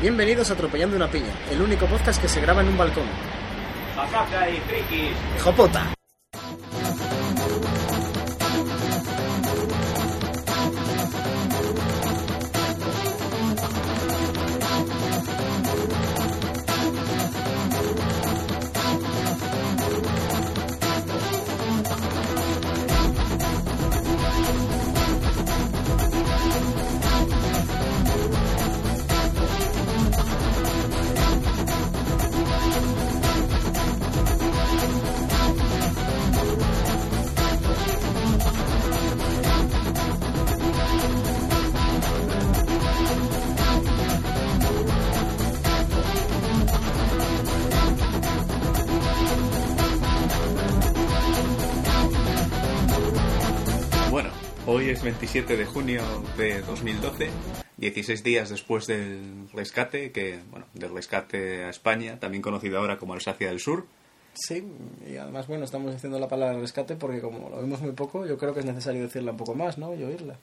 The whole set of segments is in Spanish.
Bienvenidos a Atropellando una piña, el único podcast que se graba en un balcón. Y frikis. ¡Hijo 27 de junio de 2012, 16 días después del rescate, que, bueno, del rescate a España, también conocido ahora como Alsacia del Sur. Sí, y además, bueno, estamos diciendo la palabra rescate porque como lo vimos muy poco, yo creo que es necesario decirla un poco más, ¿no? Y oírla.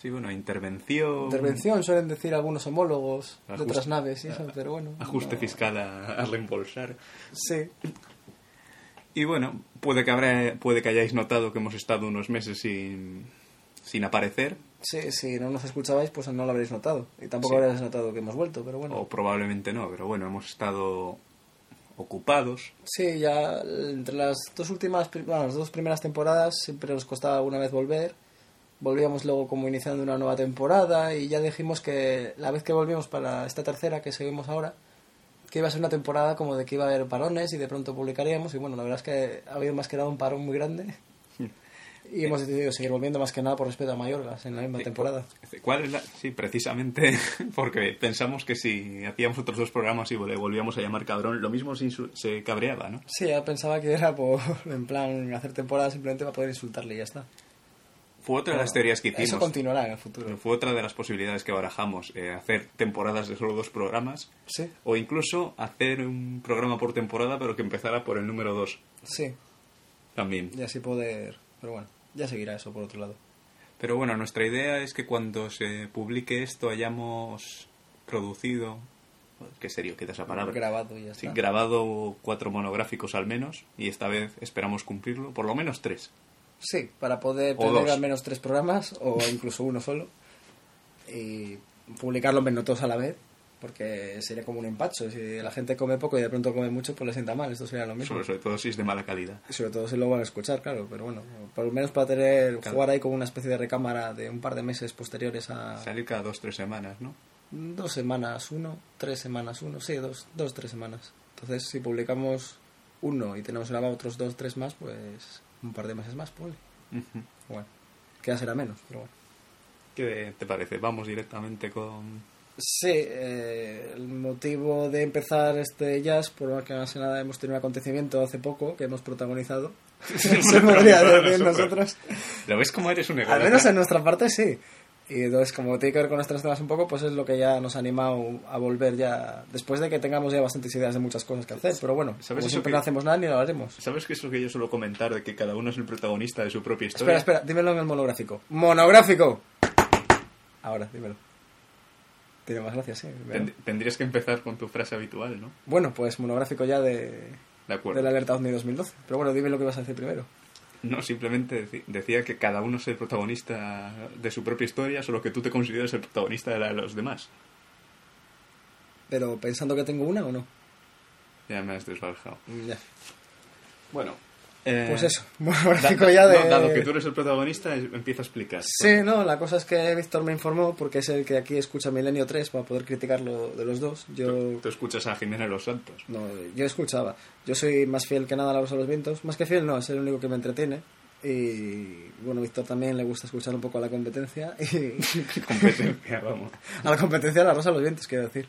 Sí, bueno, intervención. Intervención suelen decir algunos homólogos de otras naves y eso, pero bueno. Ajuste no- fiscal a, a reembolsar. Sí, Y bueno, puede que, habrá, puede que hayáis notado que hemos estado unos meses sin, sin aparecer, sí, si no nos escuchabais, pues no lo habréis notado. Y tampoco Sí. habréis notado que hemos vuelto, pero bueno. o probablemente no, pero bueno, hemos estado ocupados. Sí, ya entre las dos últimas, bueno, las dos primeras temporadas siempre nos costaba alguna vez volver. Volvíamos luego como iniciando una nueva temporada y ya dijimos que la vez que volvimos para esta tercera que seguimos ahora, que iba a ser una temporada como de que iba a haber parones y de pronto publicaríamos y bueno, la verdad es que ha habido más que nada un parón muy grande y hemos decidido seguir volviendo más que nada por respeto a Mayorgas en la misma temporada. ¿Cuál es la...? Sí, precisamente porque pensamos que si hacíamos otros dos programas y le volvíamos a llamar cabrón, lo mismo se, se cabreaba, ¿no? Sí, ya pensaba que era por, en plan, hacer temporada simplemente para poder insultarle y ya está. Fue otra de las teorías que hicimos. Eso continuará en el futuro. Fue otra de las posibilidades que barajamos, eh, hacer temporadas de solo dos programas Sí, o incluso hacer un programa por temporada pero que empezara por el número dos sí, también. y así poder... Pero bueno, ya seguirá eso por otro lado. Pero bueno, nuestra idea es que cuando se publique esto hayamos producido, qué serio queda esa palabra, Grabado ya Sí, está. grabado cuatro monográficos al menos y esta vez esperamos cumplirlo, por lo menos tres. Sí, para poder tener al menos tres programas o incluso uno solo y publicarlos menos todos a la vez porque sería como un empacho. Si la gente come poco y de pronto come mucho, pues le sienta mal. Esto sería lo mismo. Sobre, sobre todo si es de mala calidad. Sobre todo si lo van a escuchar, claro. Pero bueno, por lo menos para tener jugar ahí con una especie de recámara de un par de meses posteriores a Salir cada dos, tres semanas, ¿no? dos semanas uno, tres semanas uno, sí, dos, dos, tres semanas. Entonces, si publicamos uno y tenemos grabado otros dos, tres más, pues un par de meses más, pues Ujú. bueno, que ya será menos, pero bueno. ¿Qué te parece? Vamos directamente con... Sí, eh, el motivo de empezar este jazz, por más que más que nada hemos tenido un acontecimiento hace poco que hemos protagonizado. Se podría decir nosotros. ¿Lo ves como eres un Al ególatra? menos en nuestra parte sí. Y entonces, como tiene que ver con nuestros temas un poco, pues es lo que ya nos ha animado a volver ya, después de que tengamos ya bastantes ideas de muchas cosas que hacer. Pero bueno, ¿Sabes como eso siempre que- no hacemos nada ni lo haremos. ¿Sabes qué es lo que yo suelo comentar de que cada uno es el protagonista de su propia historia? Espera, espera, dímelo en el monográfico. ¡Monográfico! Ahora, dímelo. Tiene más gracia, sí. Tend- tendrías que empezar con tu frase habitual, ¿no? Bueno, pues monográfico ya de, De acuerdo. de la alerta OVNI 2012. Pero bueno, dime lo que vas a decir primero. No, simplemente decía que cada uno es el protagonista de su propia historia, solo que tú te consideras el protagonista de la de los demás. Pero pensando que tengo una o no. Ya me has desvalijado. Ya. Bueno, eh, Pues eso, da- monográfico ya de... no, dado que tú eres el protagonista, empieza a explicar. Sí, no, la cosa es que Víctor me informó, porque es el que aquí escucha Milenio 3 para poder criticarlo de los dos. Yo, Tú escuchas a Jimena los Santos. no, yo escuchaba. Yo soy más fiel que nada a la Rosa de los Vientos. Más que fiel, no, es el único que me entretiene. Y bueno, Víctor también le gusta escuchar un poco a la competencia. Y Competencia, vamos. a la competencia de la Rosa de los Vientos, quiero decir.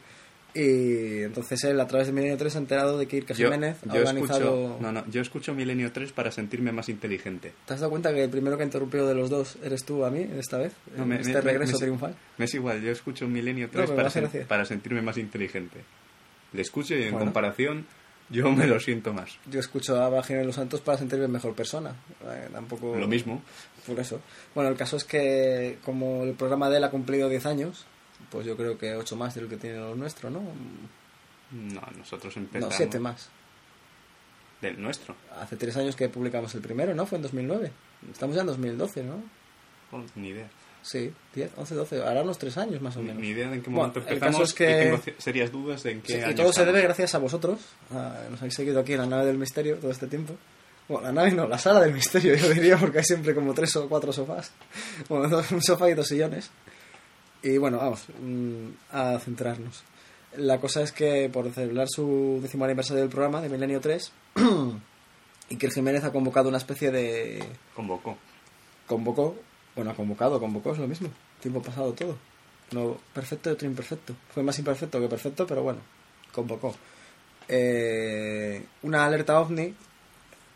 Y entonces él, a través de Milenio 3, se ha enterado de que Irka Yo, Jiménez ha yo organizado... escucho, no, no, yo escucho Milenio 3 para sentirme más inteligente. ¿Te has dado cuenta que el primero que ha interrumpido de los dos eres tú a mí esta vez? No, en me- este me- regreso me- triunfal. Me es igual, yo escucho Milenio 3 pero me para, sen- para sentirme más inteligente. Le escucho y en Bueno. comparación yo me lo siento más. Yo escucho a de los Santos para sentirme mejor persona. Eh, tampoco... Lo mismo. Por eso. Bueno, el caso es que como el programa de él ha cumplido 10 años, Pues yo creo que ocho más de lo que tiene lo nuestro, ¿no? No, nosotros No, empezamos... siete más. Del nuestro. Hace tres años que publicamos el primero, ¿no? Fue en 2009. Estamos ya en 2012, ¿no? Oh, ni idea. Sí, 10, 11, 12. Ahora unos tres años más o menos. ni idea de en qué Bueno, momento el empezamos. caso es que- y tengo serias dudas de en qué Sí, y año todo se estamos. debe gracias a vosotros. a- nos habéis seguido aquí en la nave del misterio todo este tiempo. Bueno, la nave no, la sala del misterio, yo diría, porque hay siempre como tres o cuatro sofás. Bueno, un sofá y dos sillones. Y bueno, vamos, mm, a centrarnos. La cosa es que por celebrar su décimo aniversario del programa, de Milenio 3, Iker Jiménez ha convocado una especie de... Convocó. Convocó, bueno, ha convocado, convocó, es lo mismo. Tiempo pasado todo. No perfecto y otro imperfecto. Fue más imperfecto que perfecto, pero bueno, convocó. Eh, una alerta ovni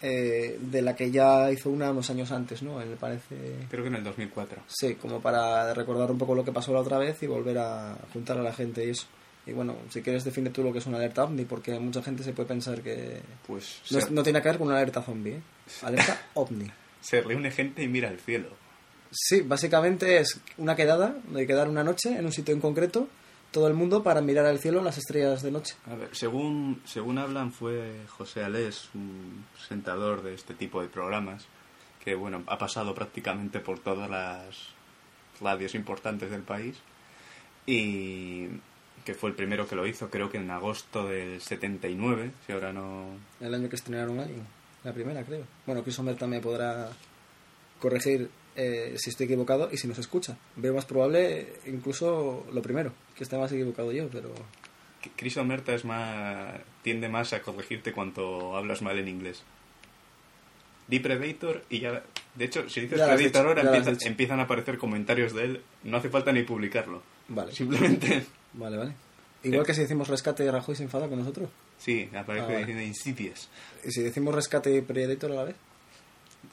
eh, de la que ya hizo una unos años antes, ¿no? Me parece... Creo que en el 2004. Sí, como para recordar un poco lo que pasó la otra vez y volver a juntar a la gente y eso. Y bueno, si quieres define tú lo que es una alerta ovni, porque mucha gente se puede pensar que... Pues No, no tiene que ver con una alerta zombie, ¿eh? Alerta ovni. se reúne gente y mira al cielo. Sí, básicamente es una quedada, de quedar una noche en un sitio en concreto, todo el mundo para mirar al cielo las estrellas de noche. A ver, según, según hablan, fue José Alés, un presentador de este tipo de programas, que bueno, ha pasado prácticamente por todas las radios importantes del país y que fue el primero que lo hizo, creo que en agosto del 79, si ahora no... El año que estrenaron Alien, la primera creo. Bueno, Chris Homer también podrá corregir eh, si estoy equivocado y si nos escucha. Veo más probable incluso lo primero, que esté más equivocado yo, pero... Chris Omerta es más, tiende más a corregirte cuando hablas mal en inglés. Di Predator y ya... De hecho, si dices Predator ahora empiezan a aparecer comentarios de él. No hace falta ni publicarlo. Vale, Simplemente... vale, vale. Igual que si decimos rescate y Rajoy se enfada con nosotros. Sí, aparece Ah, vale. diciendo Insidious. Y si decimos rescate y Predator a la vez.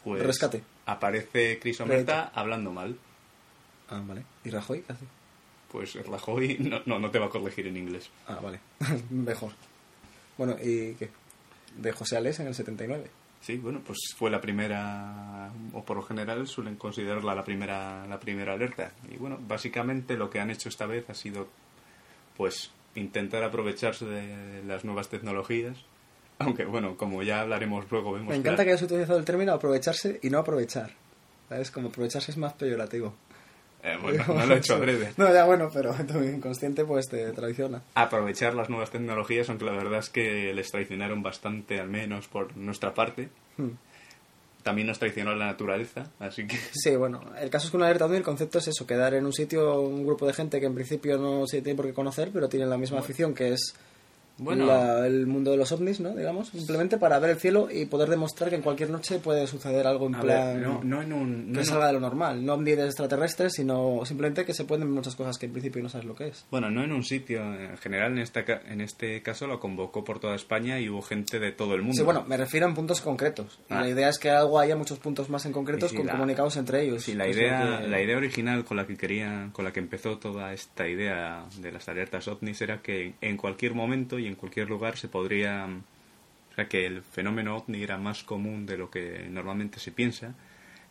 Pues Rescate. aparece Chris Omerta hablando mal. Ah, vale. ¿Y Rajoy qué hace? Pues Rajoy no, no, no te va a corregir en inglés. Ah, vale. Mejor. Bueno, ¿y qué? De José Alés en el 79. Sí, bueno, pues fue la primera, o por lo general suelen considerarla la primera, la primera alerta. Y bueno, básicamente lo que han hecho esta vez ha sido, pues, intentar aprovecharse de las nuevas tecnologías. Aunque bueno, como ya hablaremos luego, vemos Me encanta que hayas utilizado el término aprovecharse y no aprovechar. ¿Sabes? Como aprovecharse es más peyorativo. Eh, bueno, no lo he hecho adrede. No, ya bueno, pero tu inconsciente pues te traiciona. aprovechar las nuevas tecnologías, aunque la verdad es que les traicionaron bastante, al menos por nuestra parte. Hmm. También nos traicionó la naturaleza, así que... Sí, bueno, el caso es que una alerta el concepto es eso, quedar en un sitio, un grupo de gente que en principio no se tiene por qué conocer, pero tienen la misma afición que es Bueno. la- el mundo de los ovnis, ¿no? Digamos, simplemente para ver el cielo y poder demostrar que en cualquier noche puede suceder algo en A plan... ver, no, no en un... que no en salga de lo normal, no ovni de extraterrestres, sino simplemente que se pueden ver muchas cosas que en principio no sabes lo que es. Bueno, no en un sitio, en general en, esta, en este caso lo convocó por toda España y hubo gente de todo el mundo. Sí, bueno, me refiero en puntos concretos. Ah. La idea es que algo haya muchos puntos más en concretos sí, con la- comunicados entre ellos. Sí, la idea, que- la idea original con la que quería, con la que empezó toda esta idea de las alertas ovnis era que en cualquier momento y en cualquier lugar se podría, o sea, que el fenómeno ovni era más común de lo que normalmente se piensa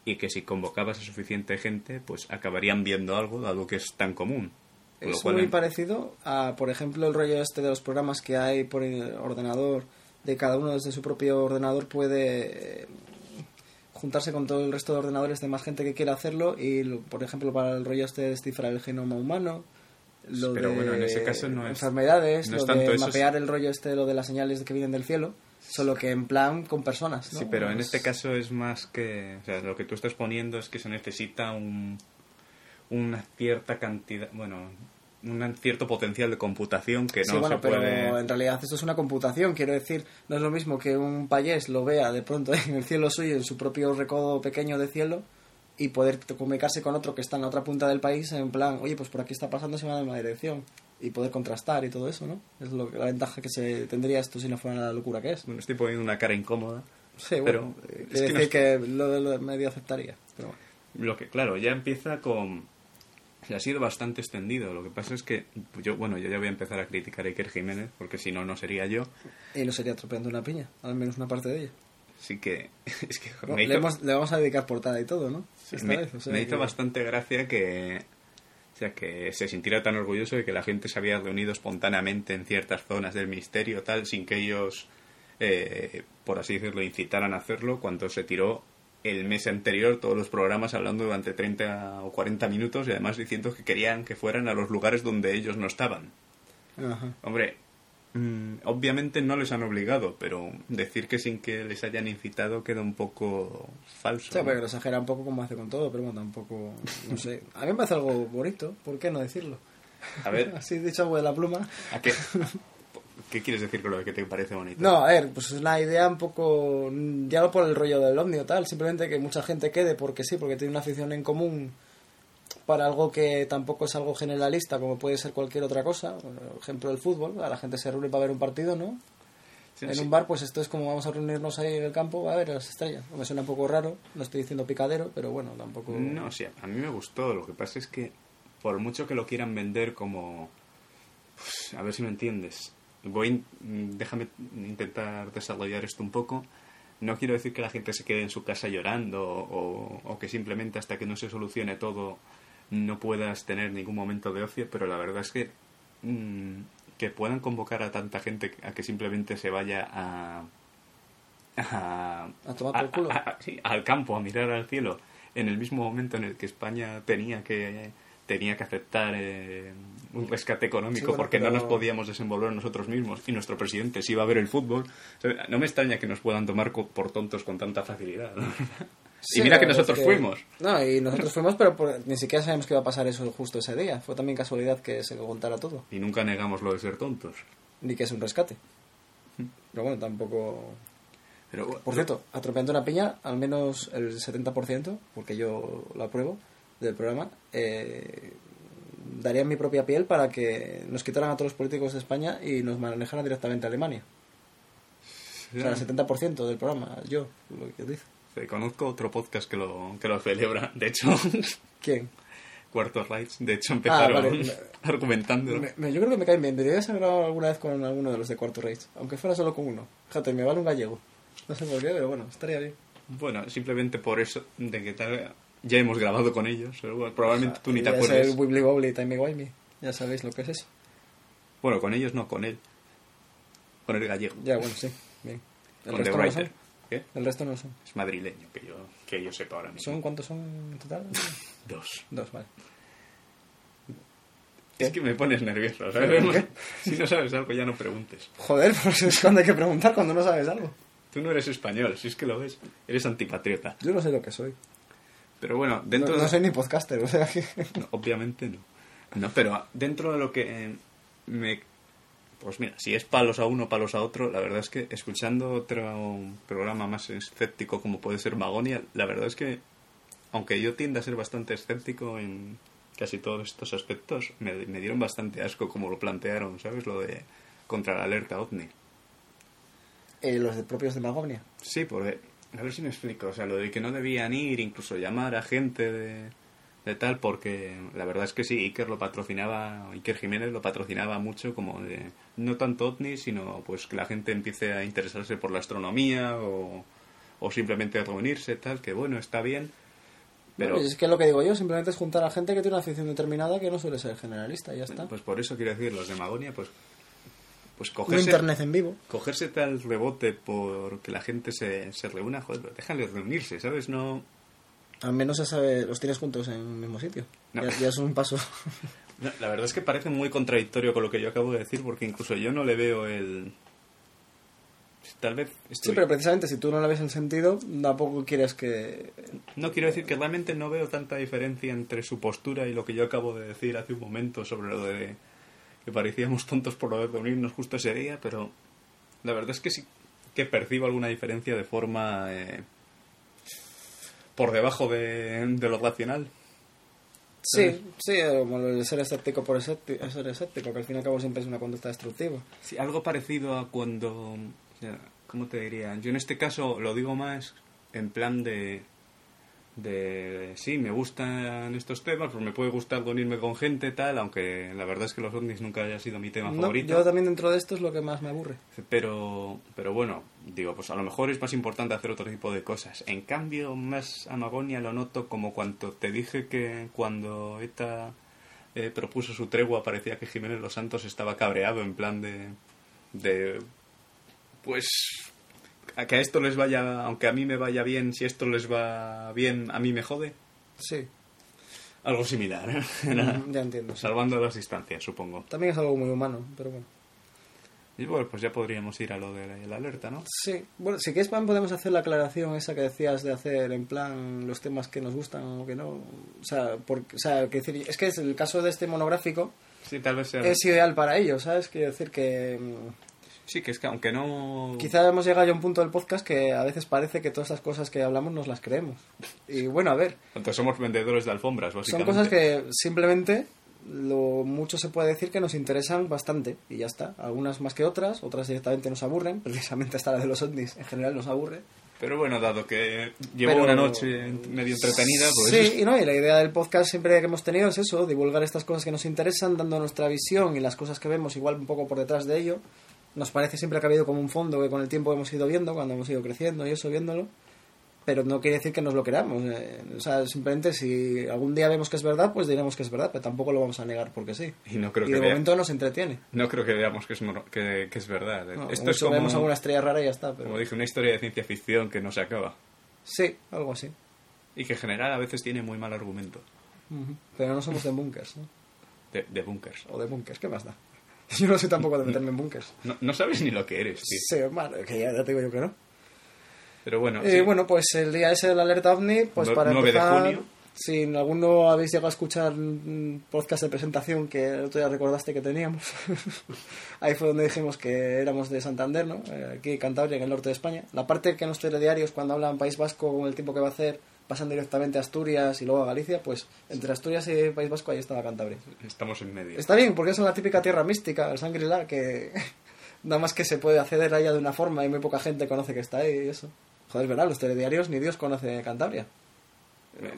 y que si convocabas a suficiente gente, pues acabarían viendo algo dado que es tan común. Con Es muy en- parecido a, por ejemplo, el rollo este de los programas que hay por ordenador, de cada uno desde su propio ordenador puede eh, juntarse con todo el resto de ordenadores de más gente que quiera hacerlo y, por ejemplo, para el rollo este de descifrar el genoma humano, lo Pero de bueno, en ese caso no es- enfermedades, no es lo tanto de eso, mapear el rollo este, lo de las señales que vienen del cielo, solo que en plan con personas. ¿no? Sí, pero en Es- este caso es más que... O sea, lo que tú estás poniendo es que se necesita un, una cierta cantidad... Bueno, un cierto potencial de computación que no sí, bueno, se pero puede... en realidad esto es una computación, quiero decir, no es lo mismo que un payés lo vea de pronto en el cielo suyo, en su propio recodo pequeño de cielo, y poder comunicarse con otro que está en la otra punta del país, en plan, oye, pues por aquí está pasando, se va en una dirección, y poder contrastar y todo eso, ¿no? Es lo que, la ventaja que se tendría esto si no fuera la locura que es. Bueno, estoy poniendo una cara incómoda. Sí, Pero, bueno, eh, es que decir que lo, medio aceptaría, pero bueno. Lo que, claro, ya empieza con... Ha sido bastante extendido. Lo que pasa es que yo, bueno, yo ya voy a empezar a criticar a Iker Jiménez, porque si no, no sería yo. Y lo sería atropellando una piña, al menos una parte de ella. Así que... Es que No, le, hizo- hemos- le vamos a dedicar portada y todo, ¿no? Esta me, vez, o sea me hizo bastante gracia que O sea, que se sintiera tan orgulloso de que la gente se había reunido espontáneamente en ciertas zonas del misterio, tal, sin que ellos, eh, por así decirlo, incitaran a hacerlo, cuando se tiró el mes anterior todos los programas hablando durante 30 o 40 minutos y además diciendo que querían que fueran a los lugares donde ellos no estaban. Ajá. Hombre, obviamente no les han obligado, pero decir que sin que les hayan incitado queda un poco falso. Sí, ¿no? lo exagera un poco como hace con todo, pero bueno, tampoco, no sé. A mí me parece algo bonito, ¿por qué no decirlo? A ver, Así dicho algo de la pluma. ¿a qué, ¿qué quieres decir con lo que te parece bonito? No, a ver, pues es una idea un poco, ya no por el rollo del ovni o tal, simplemente que mucha gente quede porque sí, porque tiene una afición en común para algo que tampoco es algo generalista, como puede ser cualquier otra cosa. Por ejemplo, el fútbol, a la gente se reúne para ver un partido, ¿no? Sí, en sí. un bar, pues esto es como vamos a reunirnos ahí en el campo a ver las estrellas. Me suena un poco raro, no estoy diciendo picadero, pero bueno, tampoco... No, sí, a mí me gustó. Lo que pasa es que, por mucho que lo quieran vender como. pues, a ver si me entiendes. Voy. in- Déjame intentar desarrollar esto un poco. No quiero decir que la gente se quede en su casa llorando o, o que simplemente hasta que no se solucione todo no puedas tener ningún momento de ocio, pero la verdad es que mm, que puedan convocar a tanta gente a que simplemente se vaya a a, A tomar por culo. a- a- sí, al campo a mirar al cielo en el mismo momento en el que España tenía que tenía que aceptar eh, un rescate económico Sí, bueno, porque no nos podíamos desenvolver nosotros mismos y nuestro presidente se iba a ver el fútbol O sea, no me extraña que nos puedan tomar por tontos con tanta facilidad ¿no? Sí, y mira la que nosotros es que- fuimos No, y nosotros fuimos, pero por- ni siquiera sabíamos que iba a pasar eso justo ese día. Fue también casualidad que se contara todo. y nunca negamos lo de ser tontos Ni que es un rescate. Pero bueno, tampoco... pero Por cierto, atropellando una piña, al menos el 70%, porque yo lo apruebo, del programa, eh, daría mi propia piel para que nos quitaran a todos los políticos de España y nos manejaran directamente a Alemania. O sea, el 70% del programa, yo, lo que dice. Sí, conozco otro podcast que lo, que lo celebra. De hecho, ¿Quién? Cuartos Rights, de hecho, empezaron Ah, vale. argumentando. Me- me- yo creo que me caen bien. Deberías haber grabado alguna vez con alguno de los de Cuarto Reich, aunque fuera solo con uno. Fíjate, me vale un gallego. No sé por qué, pero bueno, estaría bien. Bueno, simplemente por eso, de que tal, ya hemos grabado con ellos. bueno, probablemente tú ni te acuerdes. el Wibbly Wobbly, Timey Wimey. Ya sabéis lo que es eso. Bueno, con ellos no, con él. Con el gallego. Ya, bueno, sí. Bien. El con The no Writer. son. ¿Qué? El resto no son. Es madrileño, que yo, que yo sepa ahora mismo. ¿Son cuántos son en total? Dos. Dos, vale. Es que me pones nervioso, ¿sabes? Si no sabes algo, ya no preguntes. Joder, pues es cuando hay que preguntar cuando no sabes algo. Tú no eres español, si es que lo ves. Eres antipatriota. Yo no sé lo que soy. Pero bueno, dentro no, no soy ni podcaster, o sea que... No, obviamente no. No, pero dentro de lo que eh, me... Pues mira, si es palos a uno, palos a otro, la verdad es que escuchando otro programa más escéptico como puede ser Magonia, la verdad es que, aunque yo tiendo a ser bastante escéptico en casi todos estos aspectos, me, me dieron bastante asco como lo plantearon, ¿sabes? Lo de contra la alerta OVNI. Eh, los de propios de Magonia. Sí, porque, a ver si me explico, o sea, lo de que no debían ir, incluso llamar a gente de, de tal, porque la verdad es que sí, Iker lo patrocinaba, Iker Jiménez lo patrocinaba mucho como de, no tanto OVNI, sino pues que la gente empiece a interesarse por la astronomía o, o simplemente a reunirse, tal, que bueno, está bien, pero Bueno, es que lo que digo yo simplemente es juntar a gente que tiene una afición determinada que no suele ser generalista y ya está. pues por eso quiero decir, los de Magonia, pues, pues Un cogerse, internet en vivo. cogerse tal rebote por que la gente se, se reúna, joder, pero déjales reunirse, ¿sabes? No... Al menos sabe, los tienes juntos en un mismo sitio. No. Ya, ya es un paso. No, la verdad es que parece muy contradictorio con lo que yo acabo de decir, porque incluso yo no le veo el. Tal vez. Sí, pero precisamente si tú no le ves el sentido, tampoco quieres que... No quiero decir que realmente no veo tanta diferencia entre su postura y lo que yo acabo de decir hace un momento sobre lo de que parecíamos tontos por lo de reunirnos justo ese día, pero la verdad es que sí que percibo alguna diferencia de forma eh, por debajo de, de lo racional. Sí, sí, como lo de ser escéptico por escéptico, ser escéptico, que al fin y al cabo siempre es una conducta destructiva. Sí, algo parecido a cuando, ¿cómo te diría? Yo en este caso lo digo más en plan de, de, sí, me gustan estos temas, pues me puede gustar reunirme con gente tal, aunque la verdad es que los ovnis nunca haya sido mi tema No, favorito. yo también dentro de esto es lo que más me aburre. Pero, pero bueno, digo, pues a lo mejor es más importante hacer otro tipo de cosas. En cambio, más Amagonia lo noto como cuando te dije que cuando ETA eh, propuso su tregua, parecía que Jiménez Los Santos estaba cabreado en plan de... de pues... A que a esto les vaya, aunque a mí me vaya bien, si esto les va bien, a mí me jode. Sí, Algo similar, ¿eh? Era- ya entiendo. sí. salvando las distancias, supongo. También es algo muy humano, pero bueno. Y bueno, pues ya podríamos ir a lo de la alerta, ¿no? Sí, bueno, si quieres, podemos hacer la aclaración esa que decías de hacer en plan los temas que nos gustan o que no. O sea, porque, o sea que decir, es que es el caso de este monográfico Sí, tal vez sea... es ideal para ello, ¿sabes? Quiero decir que mm, Sí, que es que aunque no... quizá hemos llegado ya a un punto del podcast que a veces parece que todas estas cosas que hablamos nos las creemos. Y bueno, a ver, Entonces somos vendedores de alfombras, son básicamente. cosas que simplemente lo mucho se puede decir que nos interesan bastante y ya está. Algunas más que otras, otras directamente nos aburren. Precisamente esta la de los ovnis en general nos aburre. Pero bueno, dado que llevo Pero- una noche medio entretenida, pues... Sí, y no, y la idea del podcast siempre que hemos tenido es eso, divulgar estas cosas que nos interesan, dando nuestra visión y las cosas que vemos igual un poco por detrás de ello. Nos parece siempre que ha habido como un fondo que con el tiempo hemos ido viendo, cuando hemos ido creciendo y eso, viéndolo. Pero no quiere decir que nos lo queramos. eh, o sea, simplemente si algún día vemos que es verdad, pues diremos que es verdad, pero tampoco lo vamos a negar porque sí. Y no creo y que de vea- momento nos entretiene. No creo que veamos que es, que, que es verdad. No, Esto es como, vemos alguna estrella rara y ya está. Pero... como dije, una historia de ciencia ficción que no se acaba. Sí, algo así. Y que en general a veces tiene muy mal argumento. Ujú. Pero no somos de bunkers, ¿no? De, de bunkers. O de bunkers, ¿qué más da? Yo no soy tampoco de meterme en bunkers. No, no sabes ni lo que eres, tío. Sí, hermano, que ya, ya te digo yo que no. Pero bueno, Eh, sí. Bueno, pues el día ese de la alerta OVNI, pues No- para 9 de empezar, junio. si alguno habéis llegado a escuchar un podcast de presentación que el otro día recordaste que teníamos, ahí fue donde dijimos que éramos de Santander, ¿no? Eh, Aquí Cantabria, en el norte de España. La parte que en los telediarios, cuando hablan País Vasco con el tiempo que va a hacer, pasan directamente a Asturias y luego a Galicia, pues entre Asturias y País Vasco ahí estaba Cantabria. estamos en medio. Está bien, porque es la típica tierra mística, el Shangri-La, que nada más que se puede acceder a ella de una forma y muy poca gente conoce que está ahí y eso. Joder, es verdad, los telediarios ni Dios conoce Cantabria. Joder,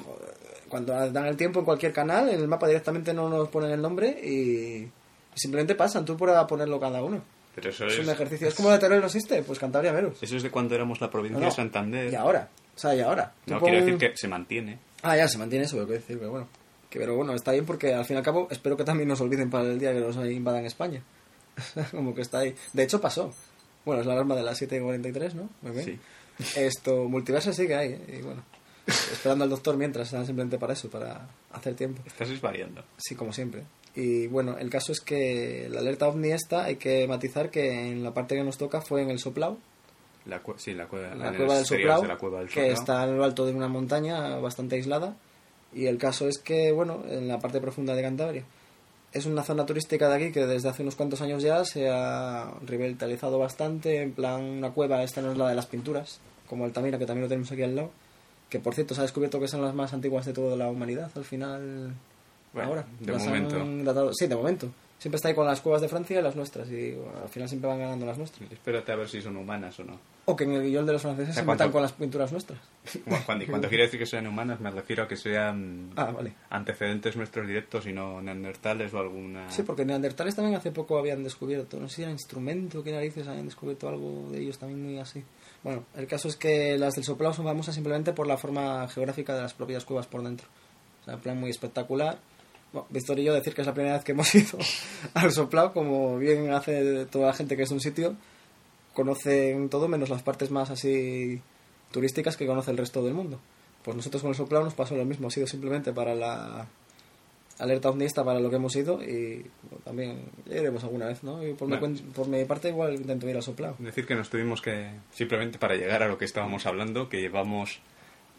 Cuando dan el tiempo en cualquier canal, en el mapa directamente no nos ponen el nombre y simplemente pasan, tú puedes ponerlo cada uno. Pero eso Es es, un ejercicio. Es como de Teruel no existe, pues Cantabria menos. eso es de cuando éramos la provincia No, no. de Santander. Y ahora, o sea, y ahora. No, quiero decir que se mantiene. Ah, ya, se mantiene eso, lo que decir, pero bueno. Que, pero bueno, está bien porque al fin y al cabo espero que también nos olviden para el día que nos invadan España. Como que está ahí. De hecho pasó. Bueno, es la alarma de las 7.43, ¿no? Muy bien. Sí. Esto, multiverso que hay, ¿eh? y bueno. Esperando al doctor mientras, están simplemente para eso, para hacer tiempo. Estás desvariando. Sí, como siempre. Y bueno, el caso es que la alerta ovni esta, hay que matizar que en la parte que nos toca fue en el Soplao, La cue- sí, la, cueva, la cueva del Soplao, de la cueva del que está en lo alto de una montaña bastante aislada. Y el caso es que, bueno, en la parte profunda de Cantabria. Es una zona turística de aquí que desde hace unos cuantos años ya se ha revitalizado bastante. En plan, una cueva, esta no es la de las pinturas, como Altamira, que también lo tenemos aquí al lado. Que por cierto, se ha descubierto que son las más antiguas de toda la humanidad al final. Bueno, ahora. de Las momento. datado- Sí, de momento. Siempre está ahí con las cuevas de Francia y las nuestras. Y bueno, al final siempre van ganando las nuestras. Espérate a ver si son humanas o no. O que en el guion de los franceses O sea, se ¿cuánto- metan con las pinturas nuestras. Bueno, Cuando, cuando quiero decir que sean humanas, me refiero a que sean Ah, vale. antecedentes nuestros directos y no neandertales o alguna. Sí, porque neandertales también hace poco habían descubierto, no sé si era instrumento, qué narices, habían descubierto algo de ellos también muy así. Bueno, el caso es que las del soplao son famosas simplemente por la forma geográfica de las propias cuevas por dentro. O sea, en plan muy espectacular. Bueno, Víctor y yo decir que es la primera vez que hemos ido al soplao, como bien hace toda la gente que es un sitio, conocen todo menos las partes más así turísticas que conoce el resto del mundo. Pues nosotros con el soplao nos pasó lo mismo, ha sido simplemente para la alerta ovnista para lo que hemos ido y bueno, también iremos alguna vez, ¿no? Y por, mi, Bueno. cuen- por mi parte igual intento ir al soplao. Decir que nos tuvimos que, simplemente para llegar a lo que estábamos hablando, que llevamos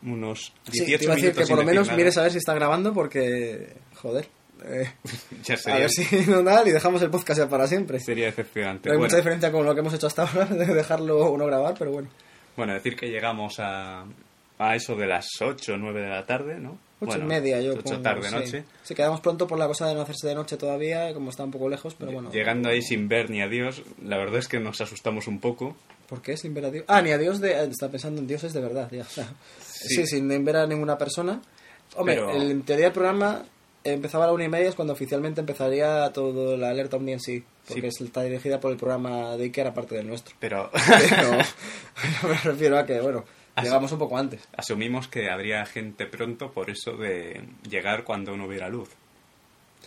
unos Sí, 18 te iba a decir minutos que por lo menos nada. mires a ver si está grabando porque, joder, eh, Ya a sería, ver si no da y dejamos el podcast ya para siempre. sería decepcionante. No hay Bueno, mucha diferencia con lo que hemos hecho hasta ahora de dejarlo o no grabar, pero bueno. bueno, decir que llegamos a, a eso de las 8 o 9 de la tarde, ¿no? Ocho Bueno, y media yo 8 pongo, tarde, sí. noche. Sí, quedamos pronto por la cosa de no hacerse de noche todavía, como está un poco lejos, pero bueno. Llegando ahí sin ver ni a Dios, la verdad es que nos asustamos un poco. ¿Por qué? Sin ver a Dios. Ah, ni a Dios de... Está pensando en dioses de verdad, ya. o sea, sí. sin ver a ninguna persona. Hombre, Pero- el- en teoría el programa empezaba a la una y media, es cuando oficialmente empezaría todo la alerta Omni en sí. Porque Sí. está dirigida por el programa de Iker, aparte del nuestro. Pero Pero me refiero a que, bueno, llegamos un poco antes. asumimos que habría gente pronto por eso de llegar cuando no hubiera luz.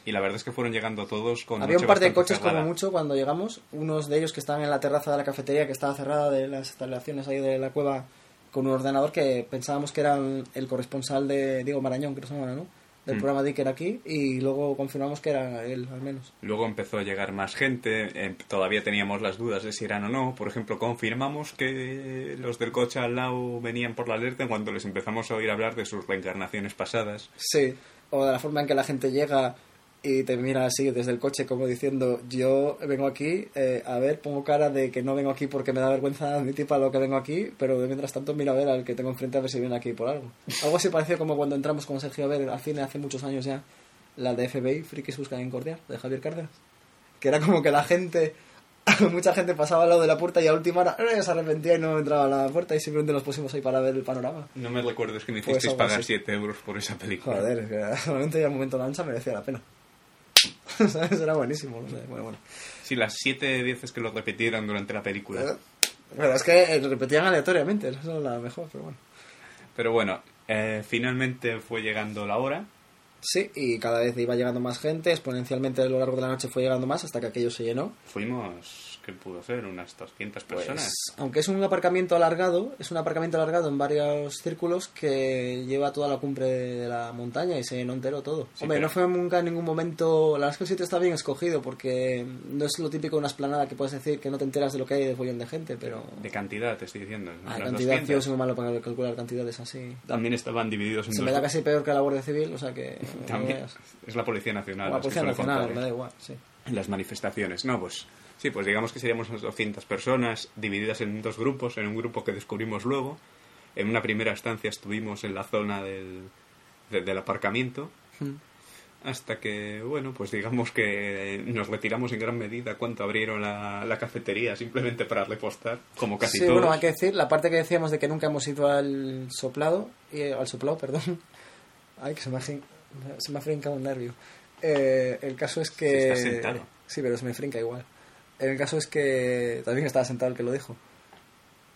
Y la verdad es que fueron llegando todos con Había un par de coches como mucho cuando llegamos, unos de ellos que estaban en la terraza de la cafetería que estaba cerrada de las instalaciones ahí de la cueva con un ordenador que pensábamos que eran el corresponsal de Diego Marañón, creo que se llama, ¿no? Del Mm. programa Dicker aquí y luego confirmamos que era él, al menos. Luego empezó a llegar más gente, eh, todavía teníamos las dudas de si eran o no. Por ejemplo, confirmamos que los del coche al lado venían por la alerta cuando les empezamos a oír hablar de sus reencarnaciones pasadas. Sí, o de la forma en que la gente llega y te mira así desde el coche como diciendo yo vengo aquí, eh, a ver, pongo cara de que no vengo aquí porque me da vergüenza admitir para lo que vengo aquí, pero de mientras tanto miro a ver al que tengo enfrente a ver si viene aquí por algo. Algo así parecido como cuando entramos con Sergio a ver al cine hace muchos años ya, la de FBI, Frikis Buscan Incordiar, de Javier Cárdenas. Que era como que la gente, mucha gente pasaba al lado de la puerta y a última hora eh, se arrepentía y no entraba a la puerta y simplemente nos pusimos ahí para ver el panorama. No me recuerdes que me Pues hicisteis algo pagar así. 7 euros por esa película. Joder, es que realmente ya el momento de lancha merecía la pena. ¿Sabes? Era buenísimo, no. Bueno, bueno. Sí, las 7 veces que lo repitieron durante la película. Pero es que eh, repetían aleatoriamente, eso es la mejor, pero bueno. Pero bueno, eh, finalmente fue llegando la hora. Sí, y cada vez iba llegando más gente, exponencialmente a lo largo de la noche fue llegando más hasta que aquello se llenó. Fuimos, ¿qué pudo ser? Unas 200 Pues, personas. aunque es un aparcamiento alargado, es un aparcamiento alargado en varios círculos que lleva toda la cumbre de la montaña y se llenó entero todo. Sí, Hombre, pero- no fue nunca en ningún momento... La verdad es que el sitio está bien escogido porque no es lo típico de una esplanada que puedes decir que no te enteras de lo que hay de follón de gente, pero... De cantidad, te estoy diciendo. Ah, Las cantidad, 200. yo soy malo para calcular cantidades así. También estaban divididos en Se dos. me da casi peor que la Guardia Civil, o sea que... no También. veas. Es la Policía Nacional. O la que Policía Nacional, me ¿eh? da igual, sí. En las manifestaciones. No, pues sí, pues digamos que seríamos unas 200 personas divididas en dos grupos, en un grupo que descubrimos luego. En una primera estancia estuvimos en la zona del, de- del aparcamiento, Mm. hasta que, bueno, pues digamos que nos retiramos en gran medida cuando abrieron la, la cafetería, simplemente para repostar, como casi sí, todos. bueno, hay que decir, la parte que decíamos de que nunca hemos ido al soplado, y, al soplado, perdón. Ay, que se me ha, se me ha frincado un nervio. Eh, el caso es que... Sí, estás sentado. Sí, pero se me frinca igual. El caso es que... También estaba sentado el que lo dijo.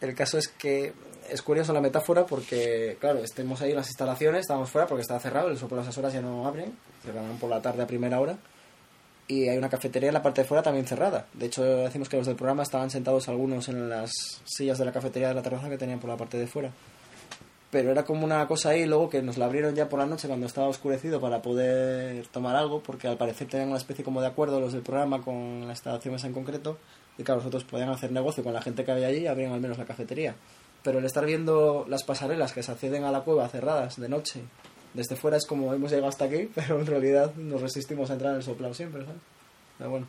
El caso es que es curioso la metáfora porque, claro, estemos ahí en las instalaciones, estábamos fuera porque estaba cerrado, el soplo a esas horas ya no abren, cerrarán por la tarde a primera hora. Y hay una cafetería en la parte de fuera también cerrada. De hecho, decimos que los del programa estaban sentados algunos en las sillas de la cafetería de la terraza que tenían por la parte de fuera. Pero era como una cosa ahí, luego que nos la abrieron ya por la noche cuando estaba oscurecido para poder tomar algo, porque al parecer tenían una especie como de acuerdo los del programa con las instalaciones en concreto. Y claro, nosotros podían hacer negocio con la gente que había allí y abrían al menos la cafetería. Pero el estar viendo las pasarelas que se acceden a la cueva cerradas de noche, desde fuera es como hemos llegado hasta aquí, pero en realidad nos resistimos a entrar en el soplado siempre, ¿sabes? Pero bueno.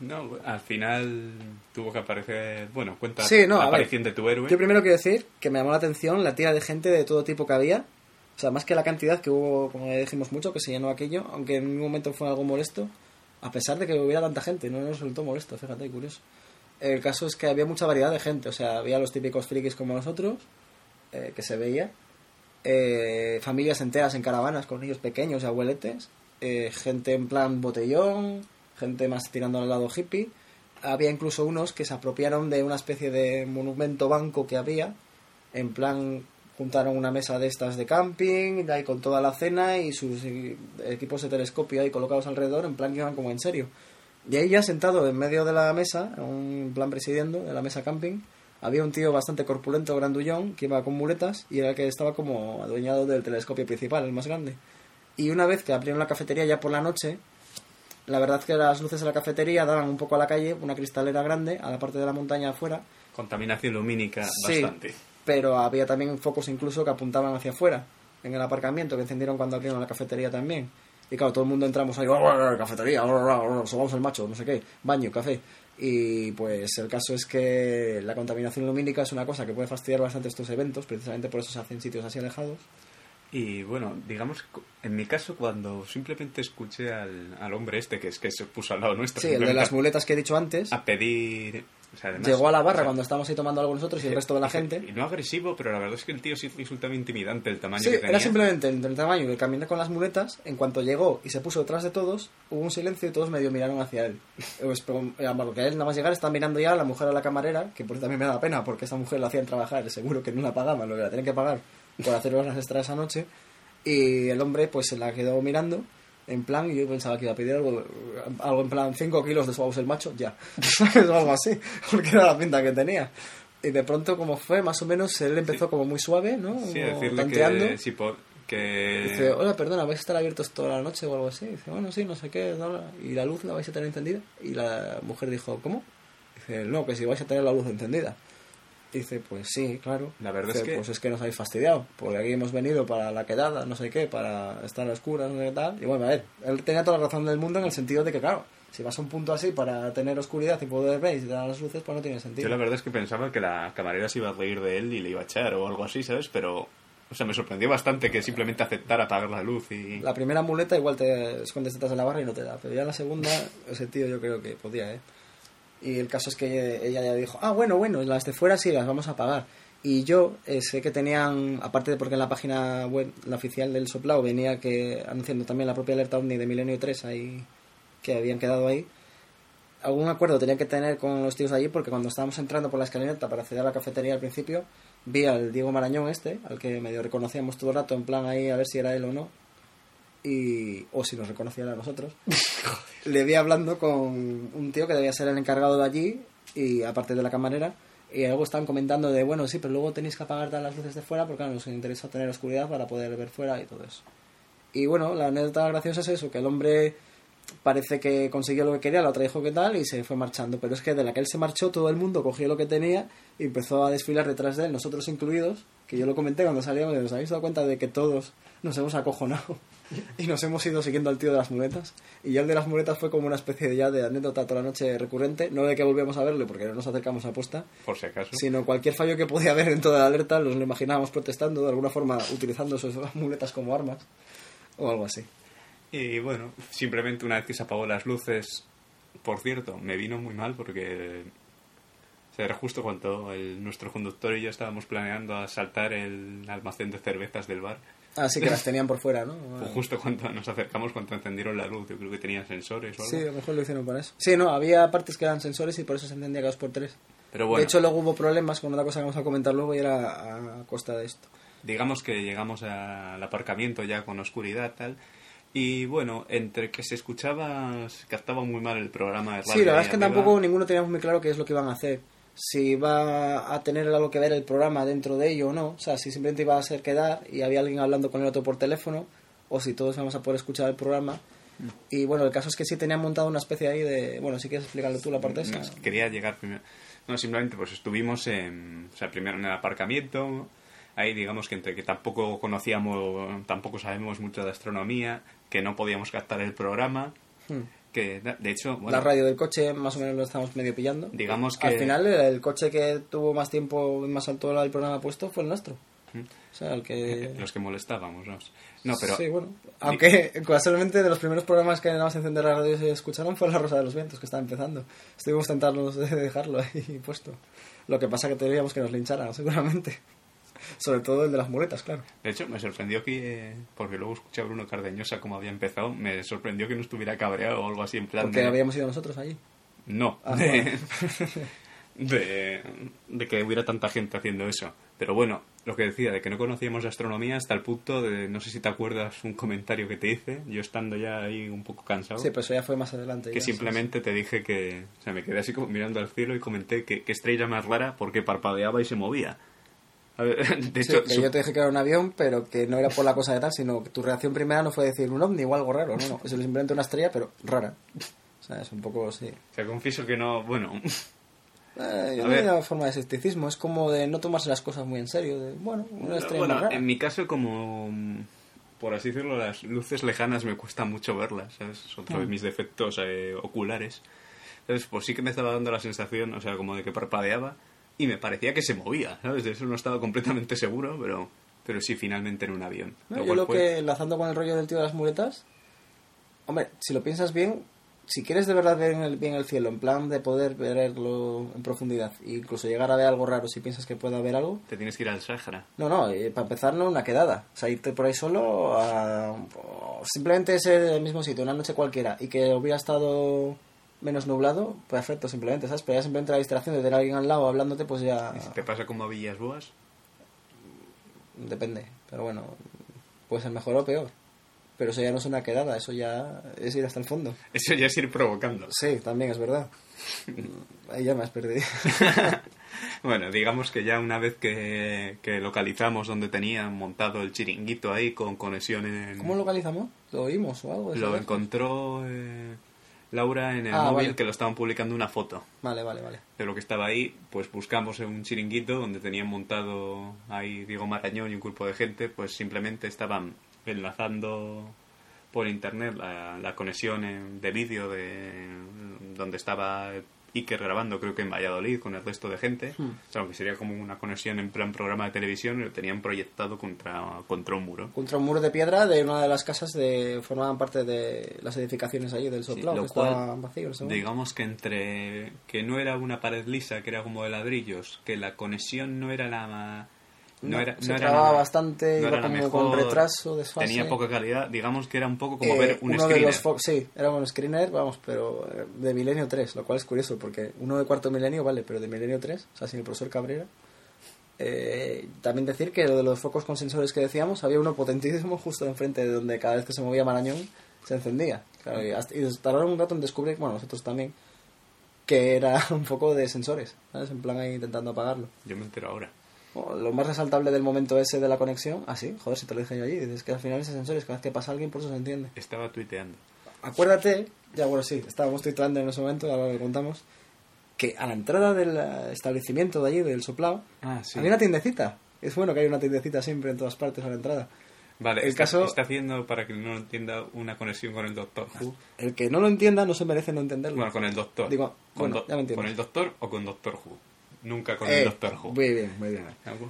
No, al final tuvo que aparecer. Bueno, cuenta Sí, no, la a ver. aparición de tu héroe. Yo primero quiero decir que me llamó la atención la tira de gente de todo tipo que había. O sea, más que la cantidad que hubo, como ya dijimos mucho, que se llenó aquello, aunque en un momento fue algo molesto, a pesar de que hubiera tanta gente, no nos resultó molesto, fíjate, curioso. El caso es que había mucha variedad de gente, o sea, había los típicos frikis como nosotros, eh, que se veía, eh, familias enteras en caravanas con niños pequeños y abueletes, eh, gente en plan botellón, gente más tirando al lado hippie. Había incluso unos que se apropiaron de una especie de monumento banco que había, en plan juntaron una mesa de estas de camping, ahí con toda la cena y sus equipos de telescopio ahí colocados alrededor, en plan que iban como en serio. Y ahí ya sentado en medio de la mesa, en plan presidiendo, de la mesa camping, había un tío bastante corpulento, grandullón, que iba con muletas y era el que estaba como adueñado del telescopio principal, el más grande. Y una vez que abrieron la cafetería ya por la noche, la verdad que las luces de la cafetería daban un poco a la calle, una cristalera grande, a la parte de la montaña afuera, Contaminación lumínica Sí. bastante. pero había también focos incluso que apuntaban hacia afuera, en el aparcamiento, que encendieron cuando abrieron la cafetería también. Y claro, todo el mundo entramos ahí, "Oh, cafetería, somos el macho, no sé qué, baño, café. Y pues el caso es que la contaminación lumínica es una cosa que puede fastidiar bastante estos eventos, precisamente por eso se hacen sitios así alejados. Y bueno, digamos, que en mi caso, cuando simplemente escuché al, al hombre este que es que se puso al lado nuestro, Sí, el de las muletas que he dicho antes, a pedir. o sea, además, llegó a la barra o sea, cuando estábamos ahí tomando algo nosotros y el resto de la gente. Y no agresivo, pero la verdad es que el tío sí resultaba intimidante el tamaño Sí, que tenía. era simplemente entre el tamaño el caminar con las muletas. En cuanto llegó y se puso detrás de todos, hubo un silencio y todos medio miraron hacia él. Pues, porque él nada más llegar estaba mirando ya a la mujer a la camarera, que por eso también me da pena porque esa mujer la hacían trabajar, seguro que no la pagaban, lo que la tenían que pagar por hacer horas extra esa noche. Y el hombre pues se la quedó mirando En plan, yo pensaba que iba a pedir algo, algo en plan 5 kilos de suavos el macho, ya. O algo así, porque era la pinta que tenía. Y de pronto, como fue, más o menos, él empezó como muy suave, ¿no? Sí, Como decirle tanteando. que, sí, po- que Dice, hola, perdona, ¿vais a estar abiertos toda la noche o algo así? Dice, bueno, sí, no sé qué, bla. ¿y la luz la vais a tener encendida? Y la mujer dijo, ¿cómo? Dice, no, que si vais a tener la luz encendida. Dice, pues sí, claro. La verdad Dice, es que- Pues es que nos habéis fastidiado, porque aquí hemos venido para la quedada, no sé qué, para estar a oscuras, no sé qué tal. Y bueno, a ver, él tenía toda la razón del mundo en el sentido de que, claro, si vas a un punto así para tener oscuridad y poder ver y te dan las luces, pues no tiene sentido. yo la verdad es que pensaba que la camarera se iba a reír de él y le iba a echar o algo así, ¿sabes? Pero, o sea, me sorprendió bastante que simplemente aceptara apagar la luz y... La primera muleta igual te escondes detrás de la barra y no te da, pero ya la segunda, ese tío yo creo que podía, ¿eh? Y el caso es que ella ya dijo, ah, bueno, bueno, las de fuera sí las vamos a pagar. Y yo eh, sé que tenían, aparte de porque en la página web, la oficial del Soplao, venía que anunciando también la propia alerta OVNI de Milenio 3 ahí, que habían quedado ahí, algún acuerdo tenía que tener con los tíos allí porque cuando estábamos entrando por la escalinata para acceder a la cafetería al principio, vi al Diego Marañón este, al que medio reconocíamos todo el rato en plan ahí a ver si era él o no, y o si nos reconocían a nosotros. Le vi hablando con un tío que debía ser el encargado de allí y aparte de la camarera y luego estaban comentando de bueno sí pero luego tenéis que apagar todas las luces de fuera porque claro, nos interesa tener oscuridad para poder ver fuera y todo eso y bueno la anécdota graciosa es eso que el hombre parece que consiguió lo que quería la otra dijo que tal y se fue marchando. Pero es que de la que él se marchó todo el mundo cogió lo que tenía y empezó a desfilar detrás de él nosotros incluidos que yo lo comenté cuando salíamos y nos habéis dado cuenta de que todos nos hemos acojonado y nos hemos ido siguiendo al tío de las muletas y ya el de las muletas fue como una especie de ya de anécdota toda la noche recurrente no de que volvíamos a verle porque no nos acercamos a posta Por si acaso. sino cualquier fallo que podía haber en toda la alerta nos lo imaginábamos protestando de alguna forma utilizando sus muletas como armas o algo así Y bueno, simplemente una vez que se apagó las luces, por cierto, me vino muy mal porque o sea, era justo cuando el, nuestro conductor y yo estábamos planeando asaltar el almacén de cervezas del bar. Así que las tenían por fuera ¿no? Fue justo cuando nos acercamos, cuando encendieron la luz. Yo creo que tenía sensores o algo. Sí, a lo mejor lo hicieron para eso. Sí, no, había partes que eran sensores y por eso se entendía que dos por tres. Pero bueno, De hecho, luego hubo problemas con otra cosa que vamos a comentar luego y era a costa de esto. digamos que llegamos al aparcamiento ya con oscuridad tal. Y bueno, entre que se escuchaba, se captaba muy mal el programa de radio. Sí, la verdad es que arriba. tampoco ninguno teníamos muy claro qué es lo que iban a hacer. Si iba a tener algo que ver el programa dentro de ello o no. O sea, si simplemente iba a ser quedar y había alguien hablando con el otro por teléfono o si todos íbamos a poder escuchar el programa. Y bueno, el caso es que sí tenían montado una especie ahí de... Bueno, si quieres explicarlo tú la parte esa. No, es que quería llegar primero. No, simplemente pues estuvimos en, o sea, primero en el aparcamiento. Ahí digamos que entre que tampoco conocíamos, tampoco sabemos mucho de astronomía, que no podíamos captar el programa, Hmm. Que de hecho, bueno, la radio del coche más o menos lo estamos medio pillando. digamos que Al final el coche que tuvo más tiempo más alto el programa puesto fue el nuestro. Mm. O sea, el que... los que molestábamos, ¿no? No, pero Sí, bueno. Aunque casualmente de los primeros programas que nada más encender la radio se escucharon fue La Rosa de los Vientos, que estaba empezando. Estuvimos tentando de dejarlo ahí puesto. Lo que pasa que tendríamos que nos lincharan, seguramente. Sobre todo el de las muletas, claro. de hecho me sorprendió que, porque luego escuché a Bruno Cardeñosa como había empezado, me sorprendió que no estuviera cabreado o algo así en plan Porque de... habíamos ido nosotros allí. No, Ah, de, bueno. de, de que hubiera tanta gente haciendo eso. Pero bueno, lo que decía, de que no conocíamos de astronomía hasta el punto de, no sé si te acuerdas un comentario que te hice, yo estando ya ahí un poco cansado, Sí, pues eso ya fue más adelante. que ya, sí, simplemente te dije que, o sea, me quedé así como mirando al cielo y comenté que, que estrella más rara porque parpadeaba y se movía. Ver, de Sí, hecho, que su- yo te dije que era un avión, pero que no era por la cosa de tal, sino que tu reacción primera no fue decir un ovni o algo raro, no, no, es simplemente una estrella, pero rara. O sea, es un poco, sí. o sea, confieso que no, bueno, Eh, yo A no ver. una forma de escepticismo, es como de no tomarse las cosas muy en serio, de, bueno, una estrella bueno, rara. en mi caso como, mm, por así decirlo, las luces lejanas me cuesta mucho verlas, ¿sabes? Es otro de Mm. mis defectos eh, oculares. Entonces, pues sí que me estaba dando la sensación, o sea, como de que parpadeaba y me parecía que se movía, ¿sabes? De eso no estaba completamente seguro, pero, pero sí, finalmente en un avión. No, Lo yo lo fue- que, enlazando con el rollo del tío de las muletas, hombre, si lo piensas bien, si quieres de verdad ver en el- bien el cielo, en plan de poder verlo en profundidad, e incluso llegar a ver algo raro si piensas que puede haber algo, Te tienes que ir al Sáhara. no, no, eh, para empezar no una quedada, o sea, irte por ahí solo a, o simplemente ese mismo sitio, una noche cualquiera, y que hubiera estado menos nublado, perfecto, simplemente, ¿sabes? Pero ya simplemente la distracción de tener a alguien al lado hablándote, pues ya ¿Y si te pasa como a Villas Boas? depende, pero bueno, puede ser mejor o peor. Pero eso ya no es una quedada, eso ya es ir hasta el fondo. Eso ya es ir provocando. Sí, también es verdad. Ahí ya me has perdido. Bueno, digamos que ya una vez que, que localizamos donde tenían montado el chiringuito ahí con conexión en... ¿Cómo localizamos? ¿Lo oímos o algo? Lo encontró eh, Laura en el Ah, móvil vale. que lo estaban publicando una foto Vale, vale, vale. de lo que estaba ahí. Pues buscamos en un chiringuito donde tenían montado ahí Diego Marañón y un grupo de gente. Pues simplemente estaban enlazando por internet la, la conexión en- de vídeo de donde estaba Iker grabando, creo que en Valladolid, con el resto de gente. Hmm. O sea, que sería como una conexión en plan programa de televisión lo tenían proyectado contra, contra un muro. Contra un muro de piedra de una de las casas de formaban parte de las edificaciones allí del Soplao, lo que cual, estaba vacío en ese momento. Digamos que entre que no era una pared lisa, que era como de ladrillos, que la conexión no era la no, No, era se no era trababa bastante, no iba era como con mejor, retraso, desfase. tenía poca calidad, digamos que era un poco como Eh, ver un uno de screener. los fo- sí, era un screener, vamos, pero eh, de Milenio 3, lo cual es curioso porque uno de cuarto milenio vale, pero de Milenio 3, o sea, sin el profesor Cabrera. Eh, también decir que lo de los focos con sensores que decíamos, había uno potentísimo justo enfrente de donde cada vez que se movía Marañón se encendía. Claro, y, hasta- y tardaron un rato en descubrir, bueno, nosotros también, que era un foco de sensores, ¿sabes? En plan ahí intentando apagarlo. Yo me entero ahora. Lo más resaltable del momento ese de la conexión, ah, sí, joder, si te lo dije yo allí, dices que al final ese sensores, cada vez que pasa alguien, por eso se entiende. Estaba tuiteando. Acuérdate, ya bueno, sí, estábamos tuitando en ese momento, ahora lo contamos, que a la entrada del establecimiento de allí, del soplao, Ah, sí. había una tiendecita. Es bueno que haya una tiendecita siempre en todas partes a la entrada. Vale, el está, caso- está haciendo para que no entienda una conexión con el Doctor Who. El que no lo entienda no se merece no entenderlo. Bueno, con el Doctor. Digo, con, bueno, ya me entiendes. con el Doctor o con Doctor Who. Nunca con Eh, el Doctor Who. Muy bien, muy bien. ¿Algo?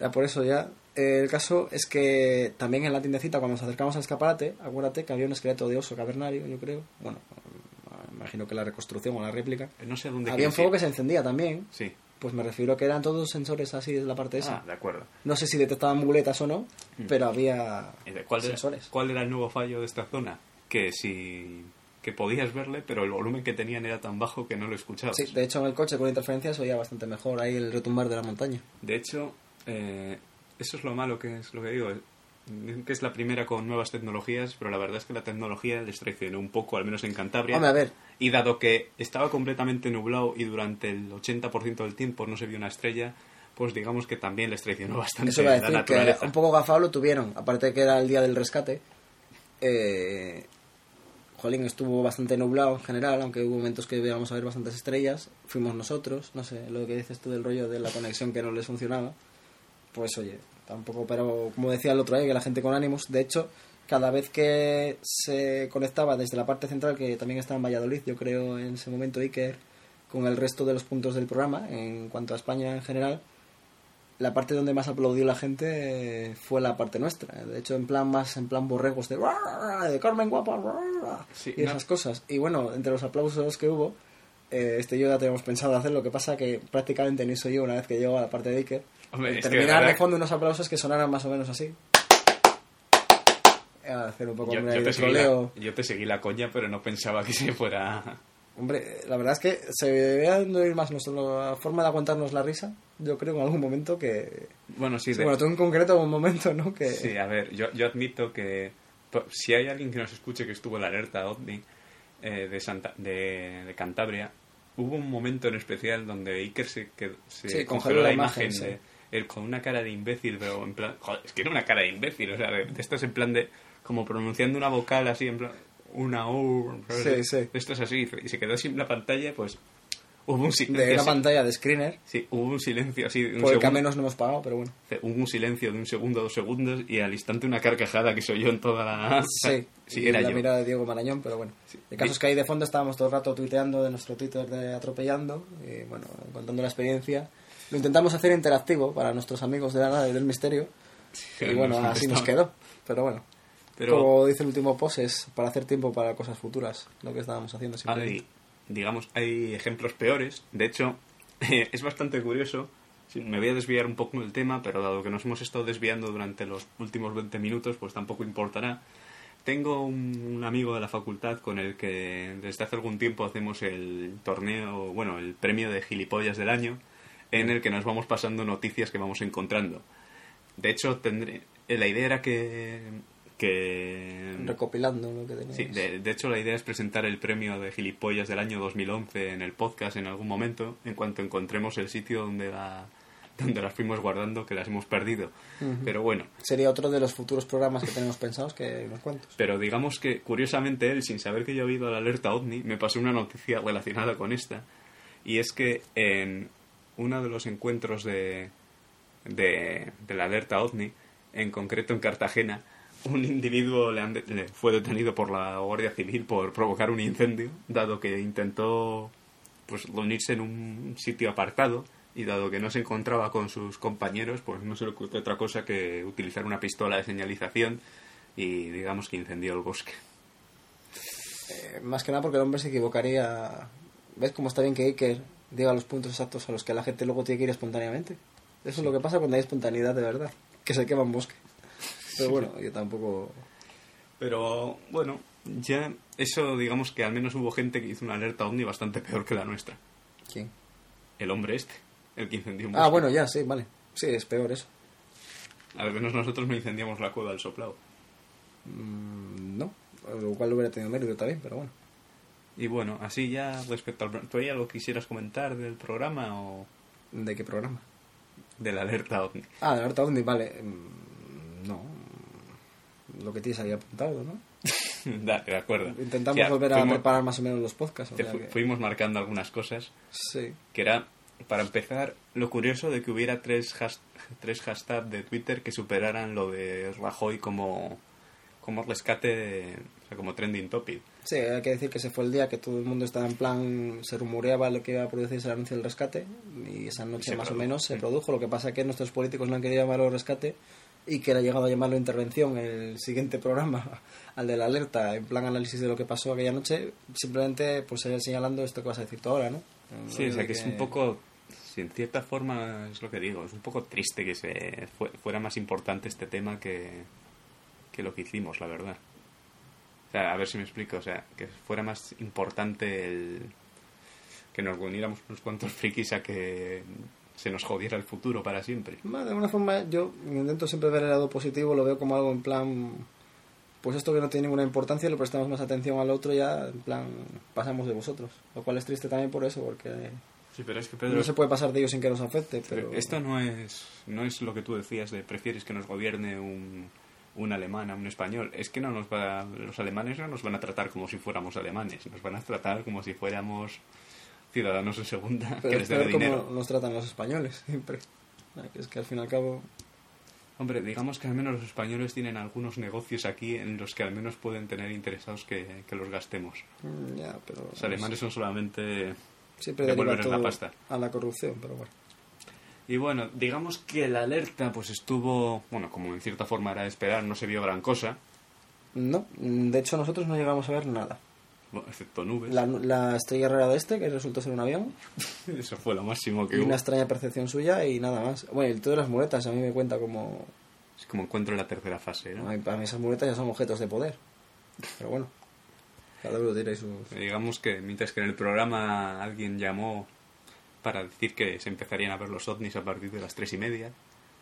Ya por eso ya. eh, el caso es que también en la tiendecita, cuando nos acercamos al escaparate, acuérdate que había un esqueleto de oso cavernario, yo creo. Bueno, eh, imagino que la reconstrucción o la réplica. No sé a dónde Había un fuego ir. que se encendía también. Sí. Pues me refiero que eran todos sensores así de la parte esa. Ah, de acuerdo. No sé si detectaban muletas o no, Mm. pero había ¿Y de ¿Cuál era, sensores. ¿Cuál era el nuevo fallo de esta zona? Que si que podías verle, pero el volumen que tenían era tan bajo que no lo escuchabas. Sí, de hecho en el coche con interferencias oía bastante mejor ahí el retumbar de la montaña. De hecho, eh, eso es lo malo que es lo que digo. Dicen que es la primera con nuevas tecnologías, pero la verdad es que la tecnología les traicionó un poco, al menos en Cantabria. Hombre, a ver, Y dado que estaba completamente nublado y durante el 80% del tiempo no se vio una estrella, pues digamos que también les traicionó bastante eso iba a la decir que naturaleza. un poco gafado lo tuvieron, aparte que era el día del rescate. Eh, Jolín estuvo bastante nublado en general, aunque hubo momentos que íbamos a ver bastantes estrellas. Fuimos nosotros, no sé, lo que dices tú del rollo de la conexión que no les funcionaba. Pues oye, tampoco, pero como decía el otro día, que la gente con ánimos, de hecho, cada vez que se conectaba desde la parte central, que también estaba en Valladolid, yo creo en ese momento Iker, con el resto de los puntos del programa, en cuanto a España en general, la parte donde más aplaudió la gente eh, fue la parte nuestra. De hecho, en plan más, en plan borregos de, de Carmen guapa Sí, y no- esas cosas. Y bueno, entre los aplausos que hubo, eh, este yo ya teníamos pensado hacer, lo que pasa que prácticamente ni soy yo una vez que llego a la parte de Iker. Hombre, terminar de de, verdad- fondo unos aplausos que sonaran más o menos así. A hacer un poco Yo, yo te la, yo te seguí la coña, pero no pensaba que se fuera... Hombre, la verdad es que se debía de oír más nuestra forma de aguantarnos la risa. Yo creo en algún momento que... Bueno, sí, de- bueno, tú en concreto un momento, ¿no? Que... Sí, a ver, yo, yo admito que si hay alguien que nos escuche que estuvo en la alerta OVNI eh, de, Santa, de, de Cantabria, hubo un momento en especial donde Iker se, quedó- se Sí, congeló, la la imagen, de él con una cara de imbécil, pero en plan... Joder, es que era una cara de imbécil, o sea, de, de estas en plan de... Como pronunciando una vocal así, en plan... Una U... Sí, sí. Esto es así, y se quedó sin la pantalla, pues... Hubo un silencio... de así- pantalla de screener, Sí, hubo un silencio así de un por el que segundo. menos no hemos pagado, pero bueno. Hubo un silencio de un segundo, dos segundos y al instante una carcajada que soy yo en toda la... Sí, sí y era la yo. mirada de Diego Marañón, pero bueno. El caso Sí. es que ahí de fondo estábamos todo el rato tuiteando de nuestro Twitter de Atropellando y bueno, contando la experiencia. Lo intentamos hacer interactivo para nuestros amigos de la nave del misterio y no bueno, así nos quedó. Pero bueno, Pero como dice el último post, es para hacer tiempo para cosas futuras, lo que estábamos haciendo siempre. hay, digamos, hay ejemplos peores. De hecho, es bastante curioso. Me voy a desviar un poco del tema, pero dado que nos hemos estado desviando durante los últimos 20 minutos, pues tampoco importará. Tengo un, un amigo de la facultad con el que desde hace algún tiempo hacemos el torneo, bueno, el premio de gilipollas del año, en el que nos vamos pasando noticias que vamos encontrando. De hecho, tendré, eh, la idea era que que... Recopilando lo que teníamos. Sí, de, de hecho la idea es presentar el premio de gilipollas del año 2011 en el podcast en algún momento, en cuanto encontremos el sitio donde, la, donde las fuimos guardando, que las hemos perdido. Pero bueno, Sería otro de los futuros programas que tenemos pensados que unos cuantos. pero digamos que curiosamente él, sin saber que yo había ido a la alerta OVNI, me pasó una noticia relacionada con esta. Y es que en uno de los encuentros de, de, de la alerta OVNI, en concreto en Cartagena, un individuo le, han de- le fue detenido por la Guardia Civil por provocar un incendio, dado que intentó pues unirse en un sitio apartado y dado que no se encontraba con sus compañeros, pues no se le ocurrió otra cosa que utilizar una pistola de señalización y digamos que incendió el bosque. Eh, más que nada porque el hombre se equivocaría. ¿Ves cómo está bien que Iker diga los puntos exactos a los que la gente luego tiene que ir espontáneamente? Eso es lo que pasa cuando hay espontaneidad de verdad, que se quema un bosque. Pero bueno, yo tampoco. Pero bueno, ya eso digamos que al menos hubo gente que hizo una alerta ovni bastante peor que la nuestra. ¿Quién? El hombre este, el que incendió un Ah, bosque. bueno, ya, sí, vale. Sí, es peor eso. Al menos nosotros no incendiamos la cueva del soplado. Mm, no, lo cual hubiera tenido mérito también, pero bueno. Y bueno, así ya respecto al... ¿Tú hay algo que quisieras comentar del programa o ¿De qué programa? de la alerta ovni? Ah, de Alerta Ovni, vale. Mm, No. Lo que tienes ahí apuntado, ¿no? Dale, de acuerdo. Intentamos volver a fuimos- preparar más o menos los podcasts. o te sea fu- que- Fuimos marcando algunas cosas, Sí. que era, para empezar, lo curioso de que hubiera tres, has- tres hashtags de Twitter que superaran lo de Rajoy como, como rescate, de- o sea, como trending topic. Sí, hay que decir que ese fue el día que todo el mundo estaba en plan, se rumoreaba lo que iba a producirse el anuncio del rescate y esa noche se más produjo, o menos se produjo. Lo que pasa es que nuestros políticos no han querido llamarlo rescate y que le ha llegado a llamarlo intervención el siguiente programa, al de la alerta, en plan análisis de lo que pasó aquella noche, simplemente pues señalando esto que vas a decir tú ahora, ¿no? Sí, o sea que es un poco, si en cierta forma es lo que digo, es un poco triste que se fue- fuera más importante este tema que, que lo que hicimos, la verdad. O sea, a ver si me explico, o sea, que fuera más importante el que nos uniéramos unos cuantos frikis a que se nos jodiera el futuro para siempre. De alguna forma yo intento siempre ver el lado positivo, lo veo como algo en plan, pues esto que no tiene ninguna importancia, le prestamos más atención al otro ya, en plan, pasamos de vosotros. Lo cual es triste también por eso, porque Sí, pero es que no se puede pasar de ellos sin que nos afecte, pero... Esto no es, no es lo que tú decías de prefieres que nos gobierne un, un alemán a un español. Es que no nos va, los alemanes no nos van a tratar como si fuéramos alemanes, nos van a tratar como si fuéramos ciudadanos en segunda pero que es les debe dinero. nos tratan los españoles, siempre. Es que al fin y al cabo... Hombre, digamos que al menos los españoles tienen algunos negocios aquí en los que al menos pueden tener interesados que, que los gastemos. mm, Ya, pero... Los alemanes son solamente Siempre la pasta. a la corrupción, pero bueno. Y bueno, digamos que la alerta pues estuvo, bueno, como en cierta forma era de esperar, no se vio gran cosa, No, de hecho nosotros no llegamos a ver nada. Bueno, excepto nubes. La, la estrella rara de este, que resultó ser un avión, Eso fue lo máximo que y hubo. una extraña percepción suya y nada más. Bueno, y todas las muletas a mí me cuenta como... Es como encuentro en la tercera fase, ¿no? Ay, Para mí esas muletas ya son objetos de poder. Pero bueno, cada uno dirá sus... Digamos que mientras que en el programa alguien llamó para decir que se empezarían a ver los ovnis a partir de las tres y media.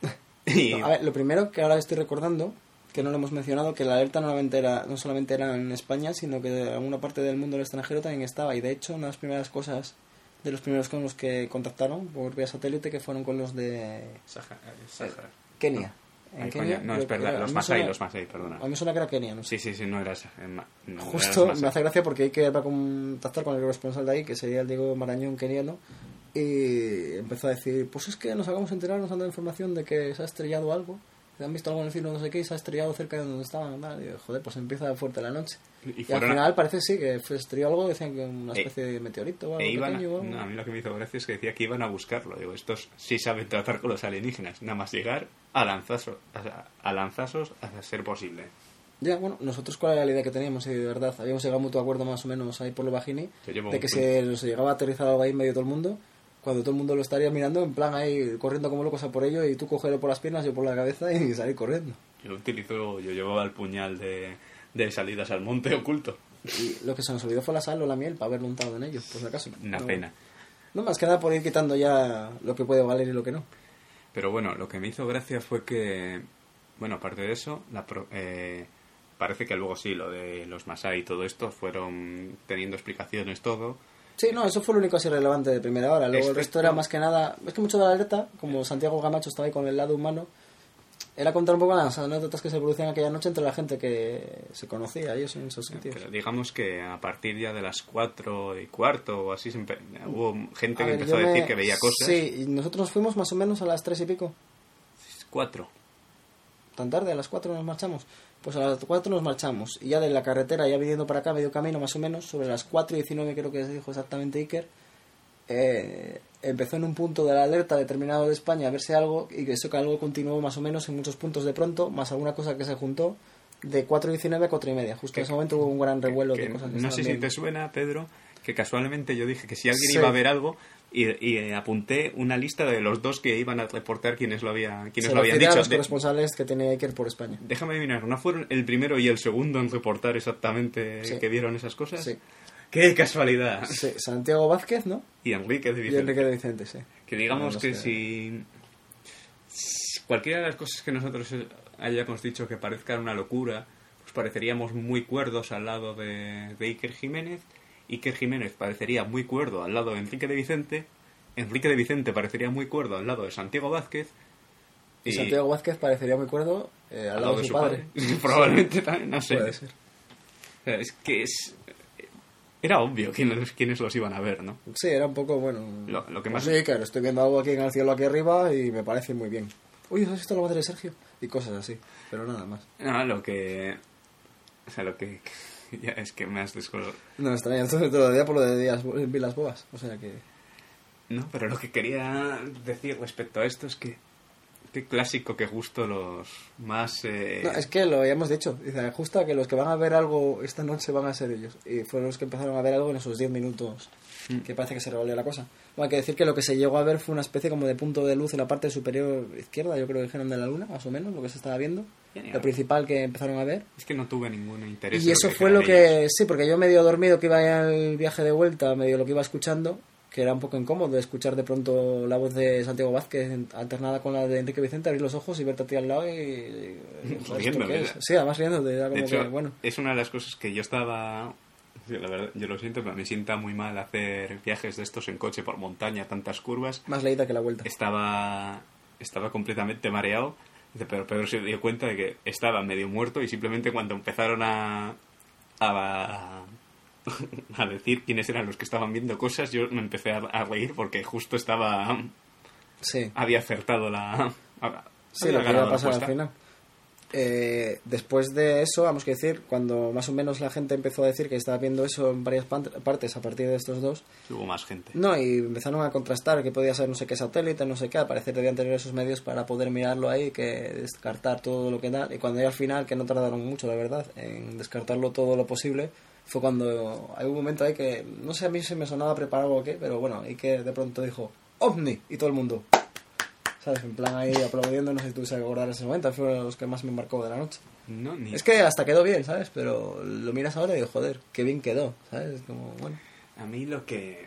Y No, a ver, lo primero que ahora estoy recordando, que no lo hemos mencionado, que la alerta no solamente era, no solamente era en España, sino que en alguna parte del mundo del extranjero también estaba. Y de hecho, una de las primeras cosas, de los primeros con los que contactaron por vía satélite, que fueron con los de Sahara- Sahara. Kenia. En Ay, Kenia, no, creo es que verdad, los Masai, los Masai, perdona. A mí suena que era Kenia, no sé. Sí, sí, sí, no era esa- eh, no, Justo me hace gracia porque hay que ir para contactar con el corresponsal de ahí, que sería el Diego Marañón keniano, y empezó a decir, pues es que nos acabamos de enterar, nos han dado información de que se ha estrellado algo, han visto algo en el cielo, no sé qué, y se ha estrellado cerca de donde estaban. tal". Y yo, joder, pues empieza fuerte la noche. Y Y, al fueron a- final parece sí, que fue estrelló algo, decían que una E- especie de meteorito o algo E iban a, pequeño. o algo. no, a mí lo que me hizo gracia es que decía que iban a buscarlo. Digo, estos sí saben tratar con los alienígenas. Nada más llegar a lanzazos, a, a lanzazos a ser posible. Ya, bueno, nosotros cuál era la idea que teníamos, de verdad, habíamos llegado a mutuo acuerdo más o menos ahí por lo bajini, de que se nos llegaba a aterrizar algo ahí en medio de todo el mundo, cuando todo el mundo lo estaría mirando, en plan ahí corriendo como locos a por ello, y tú cogerlo por las piernas, yo por la cabeza y salir corriendo. Yo utilizo, yo llevaba el puñal de, de salidas al monte oculto. Y lo que se nos olvidó fue la sal o la miel para haberlo untado en ellos, por si acaso. Una No- pena. No, más que nada por ir quitando ya lo que puede valer y lo que no. Pero bueno, lo que me hizo gracia fue que, bueno, aparte de eso, la pro- eh, parece que luego sí, lo de los Masai y todo esto fueron teniendo explicaciones todo. Sí, no, eso fue lo único así relevante de primera hora. Luego el Excepto- resto era más que nada. Es que mucho de la alerta, como Santiago Gamacho estaba ahí con el lado humano, era contar un poco las anécdotas que se producían aquella noche entre la gente que se conocía, ellos en esos sitios. Pero digamos que a partir ya de las cuatro y cuarto o así hubo gente A que ver, empezó a decir me- que veía cosas. Sí, y nosotros fuimos más o menos a las tres y pico. Cuatro. Tan tarde, a las cuatro nos marchamos. Pues a las cuatro nos marchamos. Y ya de la carretera, ya viniendo para acá, medio camino más o menos, sobre las cuatro y diecinueve creo que dijo exactamente Iker, eh, empezó en un punto de la alerta determinado de España a verse algo y que eso que algo continuó más o menos en muchos puntos de pronto, más alguna cosa que se juntó de 4 y 19 a 4 y media. Justo Que- en ese momento hubo un gran revuelo Que de cosas que no sé si bien. te suena, Pedro, que casualmente yo dije que si alguien Sí. iba a ver algo y, y, eh, apunté una lista de los dos que iban a reportar quienes lo, había, quienes Se lo habían refiere a dicho. los De- corresponsales que tiene Iker por España. déjame mirar, ¿no fueron el primero y el segundo en reportar exactamente Sí. que vieron esas cosas? Sí. ¡Qué casualidad! Sí, Santiago Vázquez, ¿no? Y Enrique de Y Vicente. Enrique de Vicente, sí. Que digamos que si, cualquiera de las cosas que nosotros hayamos dicho que parezcan una locura, pues pareceríamos muy cuerdos al lado de, de Iker Jiménez. Iker Jiménez parecería muy cuerdo al lado de Enrique de Vicente. Enrique de Vicente parecería muy cuerdo al lado de Santiago Vázquez. Y Santiago Vázquez parecería muy cuerdo eh, al lado de su padre. Probablemente también, no sé. Puede ser. Es que es... Era obvio quiénes, quiénes los iban a ver, ¿no? Sí, era un poco, bueno... Lo- lo que más- Sí, claro, estoy viendo algo aquí en el cielo aquí arriba y me parece muy bien. Uy, ¿has visto la madre de Sergio? Y cosas así, pero nada más. No, lo que... O sea, lo que... Ya es que me has descolocado. No me extraña, entonces todo el día por lo de días, Vilas Boas. O sea que... No, pero lo que quería decir respecto a esto es que qué clásico que justo los más eh, No, es que lo habíamos dicho. Dice, justa que los que van a ver algo esta noche van a ser ellos. Y fueron los que empezaron a ver algo en esos 10 minutos Mm. que parece que se revolvió la cosa. Bueno, hay que decir que lo que se llegó a ver fue una especie como de punto de luz en la parte superior izquierda, yo creo que dijeron de la luna, más o menos, lo que se estaba viendo. Genial. Lo principal que empezaron a ver. es que no tuve ningún interés Y eso fue lo ellos. que, sí, porque yo medio dormido que iba el viaje de vuelta, medio lo que iba escuchando, que era un poco incómodo escuchar de pronto la voz de Santiago Vázquez alternada con la de Enrique Vicente, abrir los ojos y verte a ti al lado y... y- ¿sabes Riéndome, esto qué es? ¿verdad? Sí, además riéndote, era de hecho que, bueno... es una de las cosas que yo estaba la verdad yo lo siento pero me sienta muy mal hacer viajes de estos en coche por montaña tantas curvas Más leída que la vuelta. estaba estaba completamente mareado pero Pedro se dio cuenta de que estaba medio muerto y simplemente cuando empezaron a a, a decir quiénes eran los que estaban viendo cosas yo me empecé a, a reír porque justo estaba Sí, había acertado la sí, lo que iba a pasar al final. Eh, después de eso, vamos que decir, cuando más o menos la gente empezó a decir que estaba viendo eso en varias partes a partir de estos dos, hubo más gente No, y empezaron a contrastar que podía ser no sé qué satélite, no sé qué, al parecer debían tener esos medios para poder mirarlo ahí, que descartar todo lo que da. Y cuando ya al final, que no tardaron mucho, la verdad, en descartarlo todo lo posible, fue cuando hay un momento ahí que, no sé a mí si me sonaba preparado o qué, pero bueno, y que de pronto dijo, OVNI, y todo el mundo, ¿sabes? En plan ahí aplaudiendo, no sé si tú se acordar ese momento, fue uno de los que más me marcó de la noche. no ni Es que hasta quedó bien, ¿sabes? Pero lo miras ahora y digo, joder, qué bien quedó, ¿sabes? Como, bueno. A mí lo que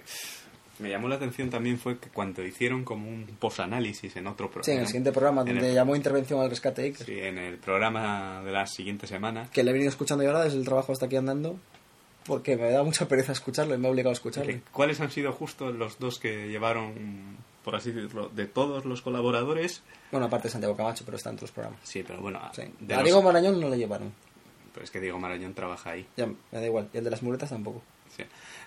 me llamó la atención también fue que cuando hicieron como un posanálisis en otro programa. Sí, en el siguiente programa, donde el- llamó intervención al rescate Iker. Sí, en el programa de la siguiente semana. que le he venido escuchando yo ahora desde el trabajo hasta aquí andando, porque me da mucha pereza escucharlo y me ha obligado a escucharlo. ¿Cuáles han sido justo los dos que llevaron, por así decirlo, de todos los colaboradores? Bueno, aparte de Santiago Camacho, pero está en otros programas. Sí, pero bueno, Sí. de A los- Diego Marañón no le llevaron. pero es que Diego Marañón trabaja ahí. Ya, me da igual. Y el de las muletas tampoco. Sí.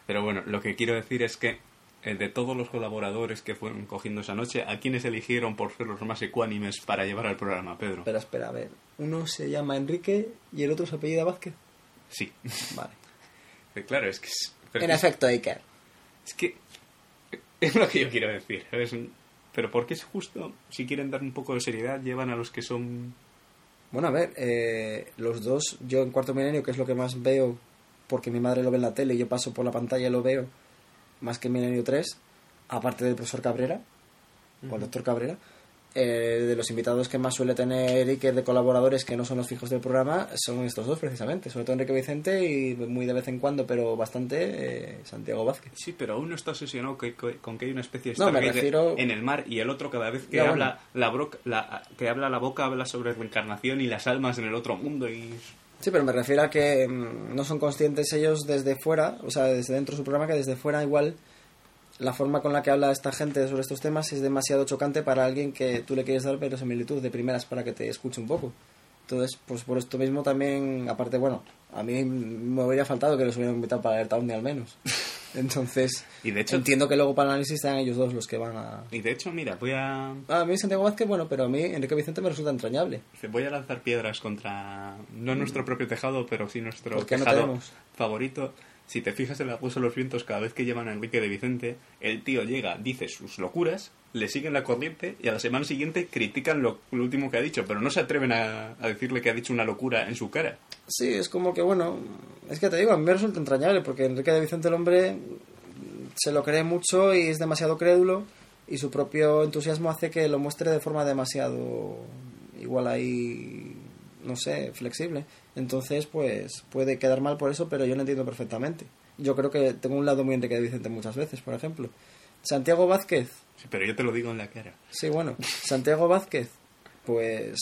Pero bueno, lo que quiero decir es que eh, de todos los colaboradores que fueron cogiendo esa noche, ¿a quiénes eligieron por ser los más ecuánimes para llevar al programa, Pedro? Espera, espera, a ver. Uno se llama Enrique y el otro se apellida Vázquez. Sí. Vale. Eh, Claro, es que es, En es- efecto, Iker. Es que es lo que yo quiero decir. ¿sabes? Pero porque es justo, si quieren dar un poco de seriedad, llevan a los que son... Bueno, a ver, eh, los dos, yo en Cuarto Milenio, que es lo que más veo, porque mi madre lo ve en la tele y yo paso por la pantalla y lo veo, más que Milenio 3, aparte del profesor Cabrera, o el doctor Cabrera, eh, de los invitados que más suele tener Iker de colaboradores que no son los fijos del programa, son estos dos precisamente, sobre todo Enrique Vicente y muy de vez en cuando, pero bastante, eh, Santiago Vázquez. Sí, pero uno está obsesionado que- que- con que hay una especie de No, me refiero- en el mar y el otro cada vez que habla la, broca- la que habla la boca habla sobre reencarnación y las almas en el otro mundo y Sí, pero me refiero a que mm, no son conscientes ellos desde fuera, o sea, desde dentro de su programa, que desde fuera igual la forma con la que habla esta gente sobre estos temas es demasiado chocante para alguien que tú le quieres dar verosimilitud de primeras para que te escuche un poco. Entonces, pues por esto mismo también, aparte, bueno, a mí me hubiera faltado que los hubieran invitado para el ni al menos. Entonces, Y de hecho- entiendo que luego para el análisis sean ellos dos los que van a... Y de hecho, mira, voy a, A mí Santiago Vázquez, bueno, pero a mí Enrique Vicente me resulta entrañable. voy a lanzar piedras contra, no nuestro propio tejado, pero sí nuestro ¿Por qué no tejado tenemos? favorito. Si te fijas en la Rosa de los Vientos, cada vez que llevan a Enrique de Vicente, el tío llega, dice sus locuras, le siguen la corriente y a la semana siguiente critican lo, lo último que ha dicho, pero no se atreven a, a decirle que ha dicho una locura en su cara. Sí, es como que, bueno, es que te digo, a mí me resulta entrañable porque Enrique de Vicente el hombre se lo cree mucho y es demasiado crédulo y su propio entusiasmo hace que lo muestre de forma demasiado igual ahí, no sé, flexible. Entonces, pues puede quedar mal por eso, pero yo lo entiendo perfectamente. Yo creo que tengo un lado muy Enrique de Vicente muchas veces, por ejemplo. Santiago Vázquez, Sí, pero yo te lo digo en la cara. sí, bueno, Santiago Vázquez, pues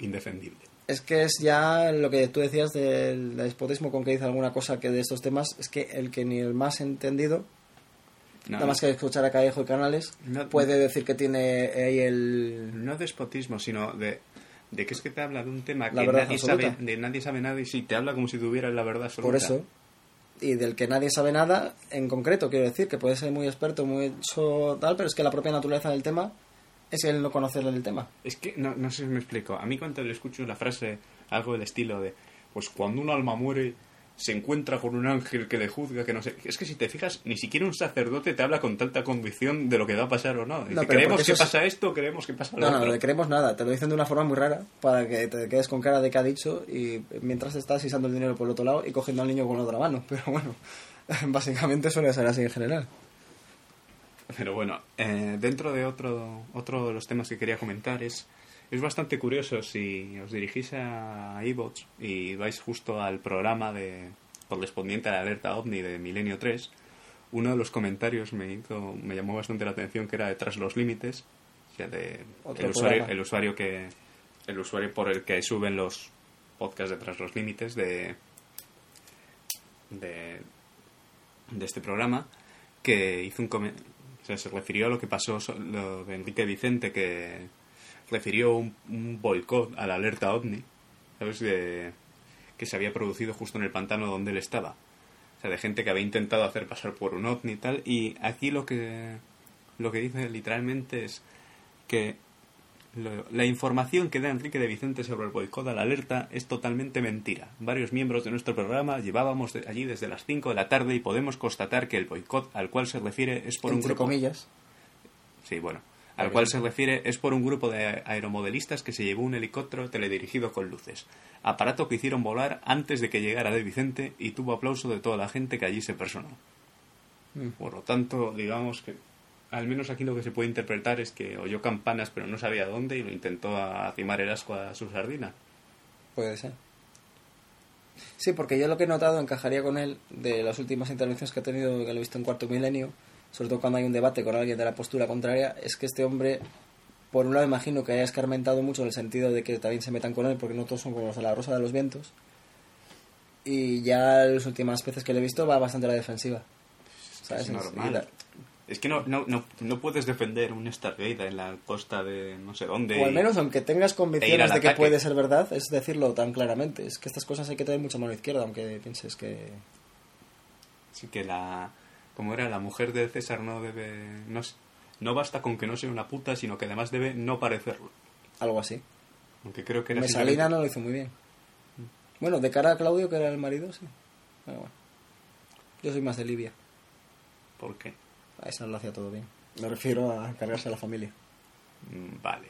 Indefendible. Es que es ya lo que tú decías del despotismo con que dice alguna cosa que de estos temas, es que el que ni el más entendido, No, nada más que escuchar a Callejo y Canales, No- puede decir que tiene ahí el... no despotismo, sino de, de que es que te habla de un tema La que nadie absoluta. sabe, de nadie sabe nada y sí, te habla como si tuviera la verdad absoluta. Por eso. Y del que nadie sabe nada en concreto, quiero decir, que puede ser muy experto, muy hecho tal, pero es que la propia naturaleza del tema es el no conocer el tema. Es que no, no sé si me explico. A mí cuando le escucho la frase, algo del estilo de, pues cuando un alma muere, se encuentra con un ángel que le juzga, que no sé. Es que si te fijas, ni siquiera un sacerdote te habla con tanta convicción de lo que va a pasar o no. Dice, No, creemos que es- pasa esto, creemos que pasa lo No, no, otro. no le creemos nada, te lo dicen de una forma muy rara para que te quedes con cara de que ha dicho y mientras estás isando el dinero por el otro lado y cogiendo al niño con la otra mano. Pero bueno, básicamente suele ser así en general. Pero bueno, eh, dentro de otro, otro de los temas que quería comentar es, es bastante curioso si os dirigís a iVoox y vais justo al programa de correspondiente a la alerta OVNI de Milenio 3, uno de los comentarios me hizo, me llamó bastante la atención que era de Tras los Límites, o sea, de el usuario, el usuario que el usuario por el que suben los podcasts de Tras los Límites de de, de este programa que hizo un o sea, se refirió a lo que pasó lo de Enrique Vicente que refirió un, un boicot a la alerta ovni sabes de que se había producido justo en el pantano donde él estaba o sea de gente que había intentado hacer pasar por un ovni y tal y aquí lo que lo que dice literalmente es que lo- la información que da Enrique de Vicente sobre el boicot a la alerta es totalmente mentira. Varios miembros de nuestro programa llevábamos de- allí desde las 5 de la tarde y podemos constatar que el boicot al cual se refiere es por un Entre grupo... comillas. Sí, bueno. Al cual se refiere es por un grupo de aeromodelistas que se llevó un helicóptero teledirigido con luces. Aparato que hicieron volar antes de que llegara de Vicente y tuvo aplauso de toda la gente que allí se personó. Mm. Por lo tanto, digamos que al menos aquí lo que se puede interpretar es que oyó campanas pero no sabía dónde y lo intentó arrimar el asco a su sardina. Puede ser. Sí, porque yo lo que he notado encajaría con él de las últimas intervenciones que ha tenido, que lo he visto en Cuarto Milenio, sobre todo cuando hay un debate con alguien de la postura contraria, es que este hombre, por un lado imagino que haya escarmentado mucho en el sentido de que también se metan con él, porque no todos son como los de la Rosa de los Vientos, y ya las últimas veces que lo he visto va bastante a la defensiva. ¿Sabes? Es normal. La- Es que no, no, no, no puedes defender un Stargate en la costa de no sé dónde. O al y- menos, aunque tengas e convicciones de que puede ser verdad, es decirlo tan claramente. Es que estas cosas hay que tener mucha mano izquierda, aunque pienses que... Sí que la... Como era, la mujer de César no debe... No, no basta con que no sea una puta, sino que además debe no parecerlo. Algo así. Aunque creo que era... Mesalina simplemente- no lo hizo muy bien. Bueno, de cara a Claudio, que era el marido, sí. Pero bueno. Yo soy más de Livia. ¿Por qué? A esa lo hacía todo bien. Me refiero a cargarse a la familia. Mm, Vale.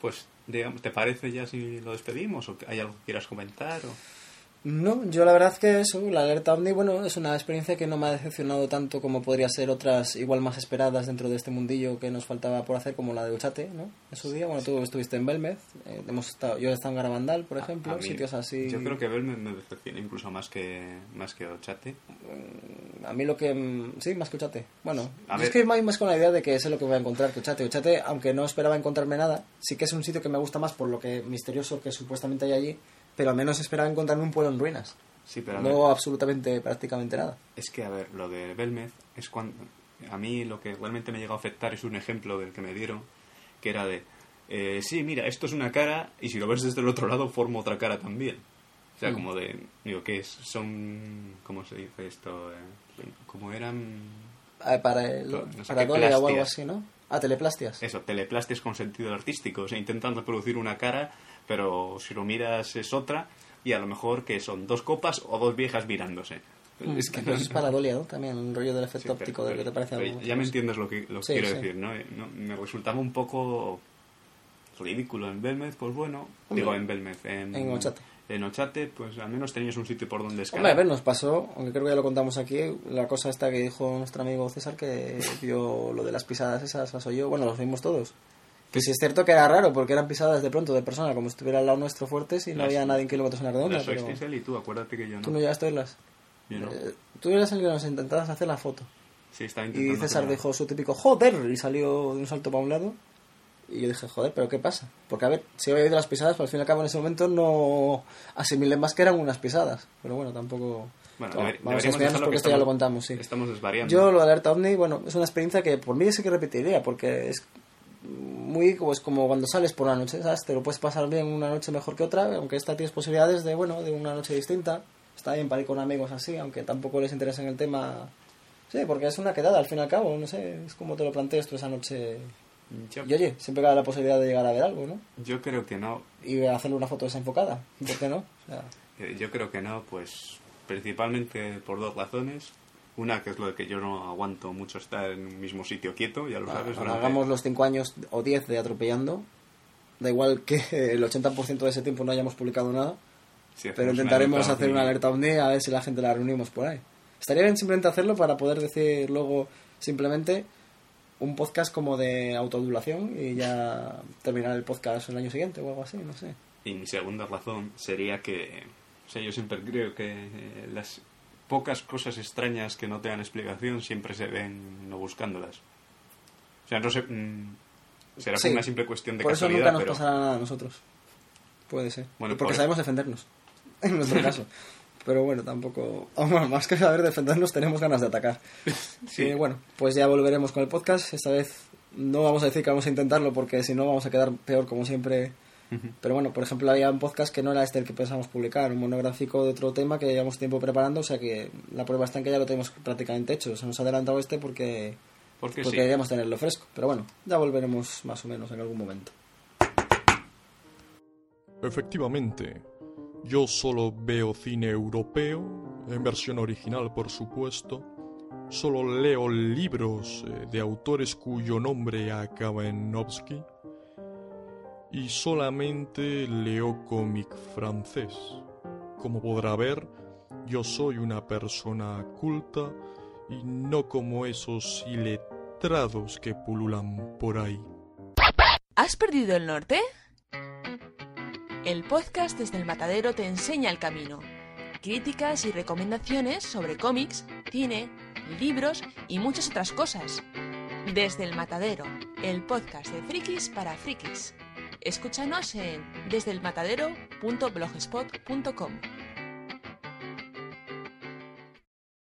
Pues, digamos, ¿te parece ya si lo despedimos? ¿O hay algo que quieras comentar? O... No, yo la verdad que eso, la alerta OVNI, bueno, es una experiencia que no me ha decepcionado tanto como podría ser otras igual más esperadas dentro de este mundillo que nos faltaba por hacer, como la de Uchate, ¿no? En su día, bueno, tú estuviste en Belmez, eh, hemos estado, yo he estado en Garabandal, por ejemplo, A mí- sitios así. Yo creo que Belmen me decepciona incluso más que, más que Ochate. A mí lo que... mm, Sí, más que Uchate. Bueno, ver. es que más con la idea de que sé lo que voy a encontrar que Uchate. Uchate, aunque no esperaba encontrarme nada, sí que es un sitio que me gusta más por lo que misterioso que supuestamente hay allí pero al menos esperaba encontrarme un pueblo en ruinas. Sí, pero a ver, No absolutamente, prácticamente nada. es que, a ver, lo de Belmez es cuando... A mí lo que realmente me llegó a afectar es un ejemplo del que me dieron, que era de... eh, sí, mira, esto es una cara y si lo ves desde el otro lado forma otra cara también. O sea, Mm. como de... Digo, ¿qué es? Son... ¿Cómo se dice esto? Eh, como eran... Ah, Para el, No sé para o algo así, ¿no? Ah, teleplastias. Eso, teleplastes con sentido artístico. O sea, intentan reproducir una cara, pero si lo miras es otra y a lo mejor que son dos copas o dos viejas mirándose. Mm, Es que es. También un rollo del efecto Sí, pero- óptico del que te parece algo. Ya me entiendes lo que, lo que Sí, quiero sí. decir, ¿no? No, Me resultaba un poco ridículo en Belmez, pues bueno. Hombre. digo, en Belmez. En, En Ochate. En Ochate, pues al menos tenías un sitio por donde escalar. Hombre, a ver, nos pasó, aunque creo que ya lo contamos aquí, la cosa esta que dijo nuestro amigo César, que vio lo de las pisadas esas, las oyó, bueno, los vimos todos. Que sí es cierto que era raro, porque eran pisadas de pronto de persona, como si estuviera al lado nuestro fuertes y no Las- había nadie en kilómetros en la redonda. Las Pero y tú, acuérdate que yo no. tú no llegaste a oírlas. Yo no. Eh, tú eras el que nos intentabas hacer la foto. Sí, estaba Y intentando César hacerlo. dijo su típico joder y salió de un salto para un lado. Y yo dije, joder, ¿pero qué pasa? Porque a ver, si había oído las pisadas, pero al fin y al cabo en ese momento no asimilé más que eran unas pisadas. Pero bueno, tampoco. Bueno, No, deber- vamos a dejarlo porque que esto ya lo contamos, sí. Estamos desvariando. Yo lo de alerta ovni, bueno, es una experiencia que por mí sí que repetiría, porque es muy pues como cuando sales por la noche, ¿sabes? Te lo puedes pasar bien una noche mejor que otra, aunque esta tienes posibilidades de, bueno, de una noche distinta. Está bien para ir con amigos así, aunque tampoco les interesa en el tema. Sí, porque es una quedada al fin y al cabo, no sé, es como te lo planteas tú esa noche. Yo, Y oye, siempre cabe la posibilidad de llegar a ver algo, ¿no? yo creo que no. Y hacerle una foto desenfocada, ¿por qué no? O sea, Eh, Yo creo que no, pues principalmente por dos razones. Una que es lo de que yo no aguanto mucho estar en un mismo sitio quieto, ya lo sabes. cuando durante- hagamos los 5 años o 10 de atropellando, da igual que el 80% de ese tiempo no hayamos publicado nada, pero intentaremos hacer una alerta ovni a ver si la gente la reunimos por ahí. Estaría bien simplemente hacerlo para poder decir luego simplemente un podcast como de autoadulación y ya terminar el podcast el año siguiente o algo así, no sé. Y mi segunda razón sería que, o sea, yo siempre creo que las pocas cosas extrañas que no tengan explicación siempre se ven no buscándolas. O sea, no sé, mm, será Sí, una simple cuestión de Por eso nunca nos pero nada a nosotros. Puede ser. Bueno, Y porque por- sabemos defendernos, en nuestro caso. Pero bueno, tampoco... Bueno, más que saber defendernos, tenemos ganas de atacar. Sí. Y bueno, pues ya volveremos con el podcast. Esta vez no vamos a decir que vamos a intentarlo porque si no vamos a quedar peor como siempre. Pero bueno, por ejemplo, había un podcast que no era este el que pensamos publicar, un monográfico de otro tema que llevamos tiempo preparando, o sea que la prueba está en que ya lo tenemos prácticamente hecho. Se nos ha adelantado este porque, porque porque sí. queríamos tenerlo fresco. Pero bueno, ya volveremos más o menos en algún momento. Efectivamente, yo solo veo cine europeo, en versión original por supuesto, solo leo libros eh, de autores cuyo nombre acaba en Novsky y solamente leo cómic francés. Como podrá ver, yo soy una persona culta y no como esos iletrados que pululan por ahí. ¿Has perdido el norte? El podcast desde el matadero te enseña el camino. Críticas y recomendaciones sobre cómics, cine, libros y muchas otras cosas. Desde el matadero, el podcast de frikis para frikis. Escúchanos en desdeelmatadero.blogspot.com.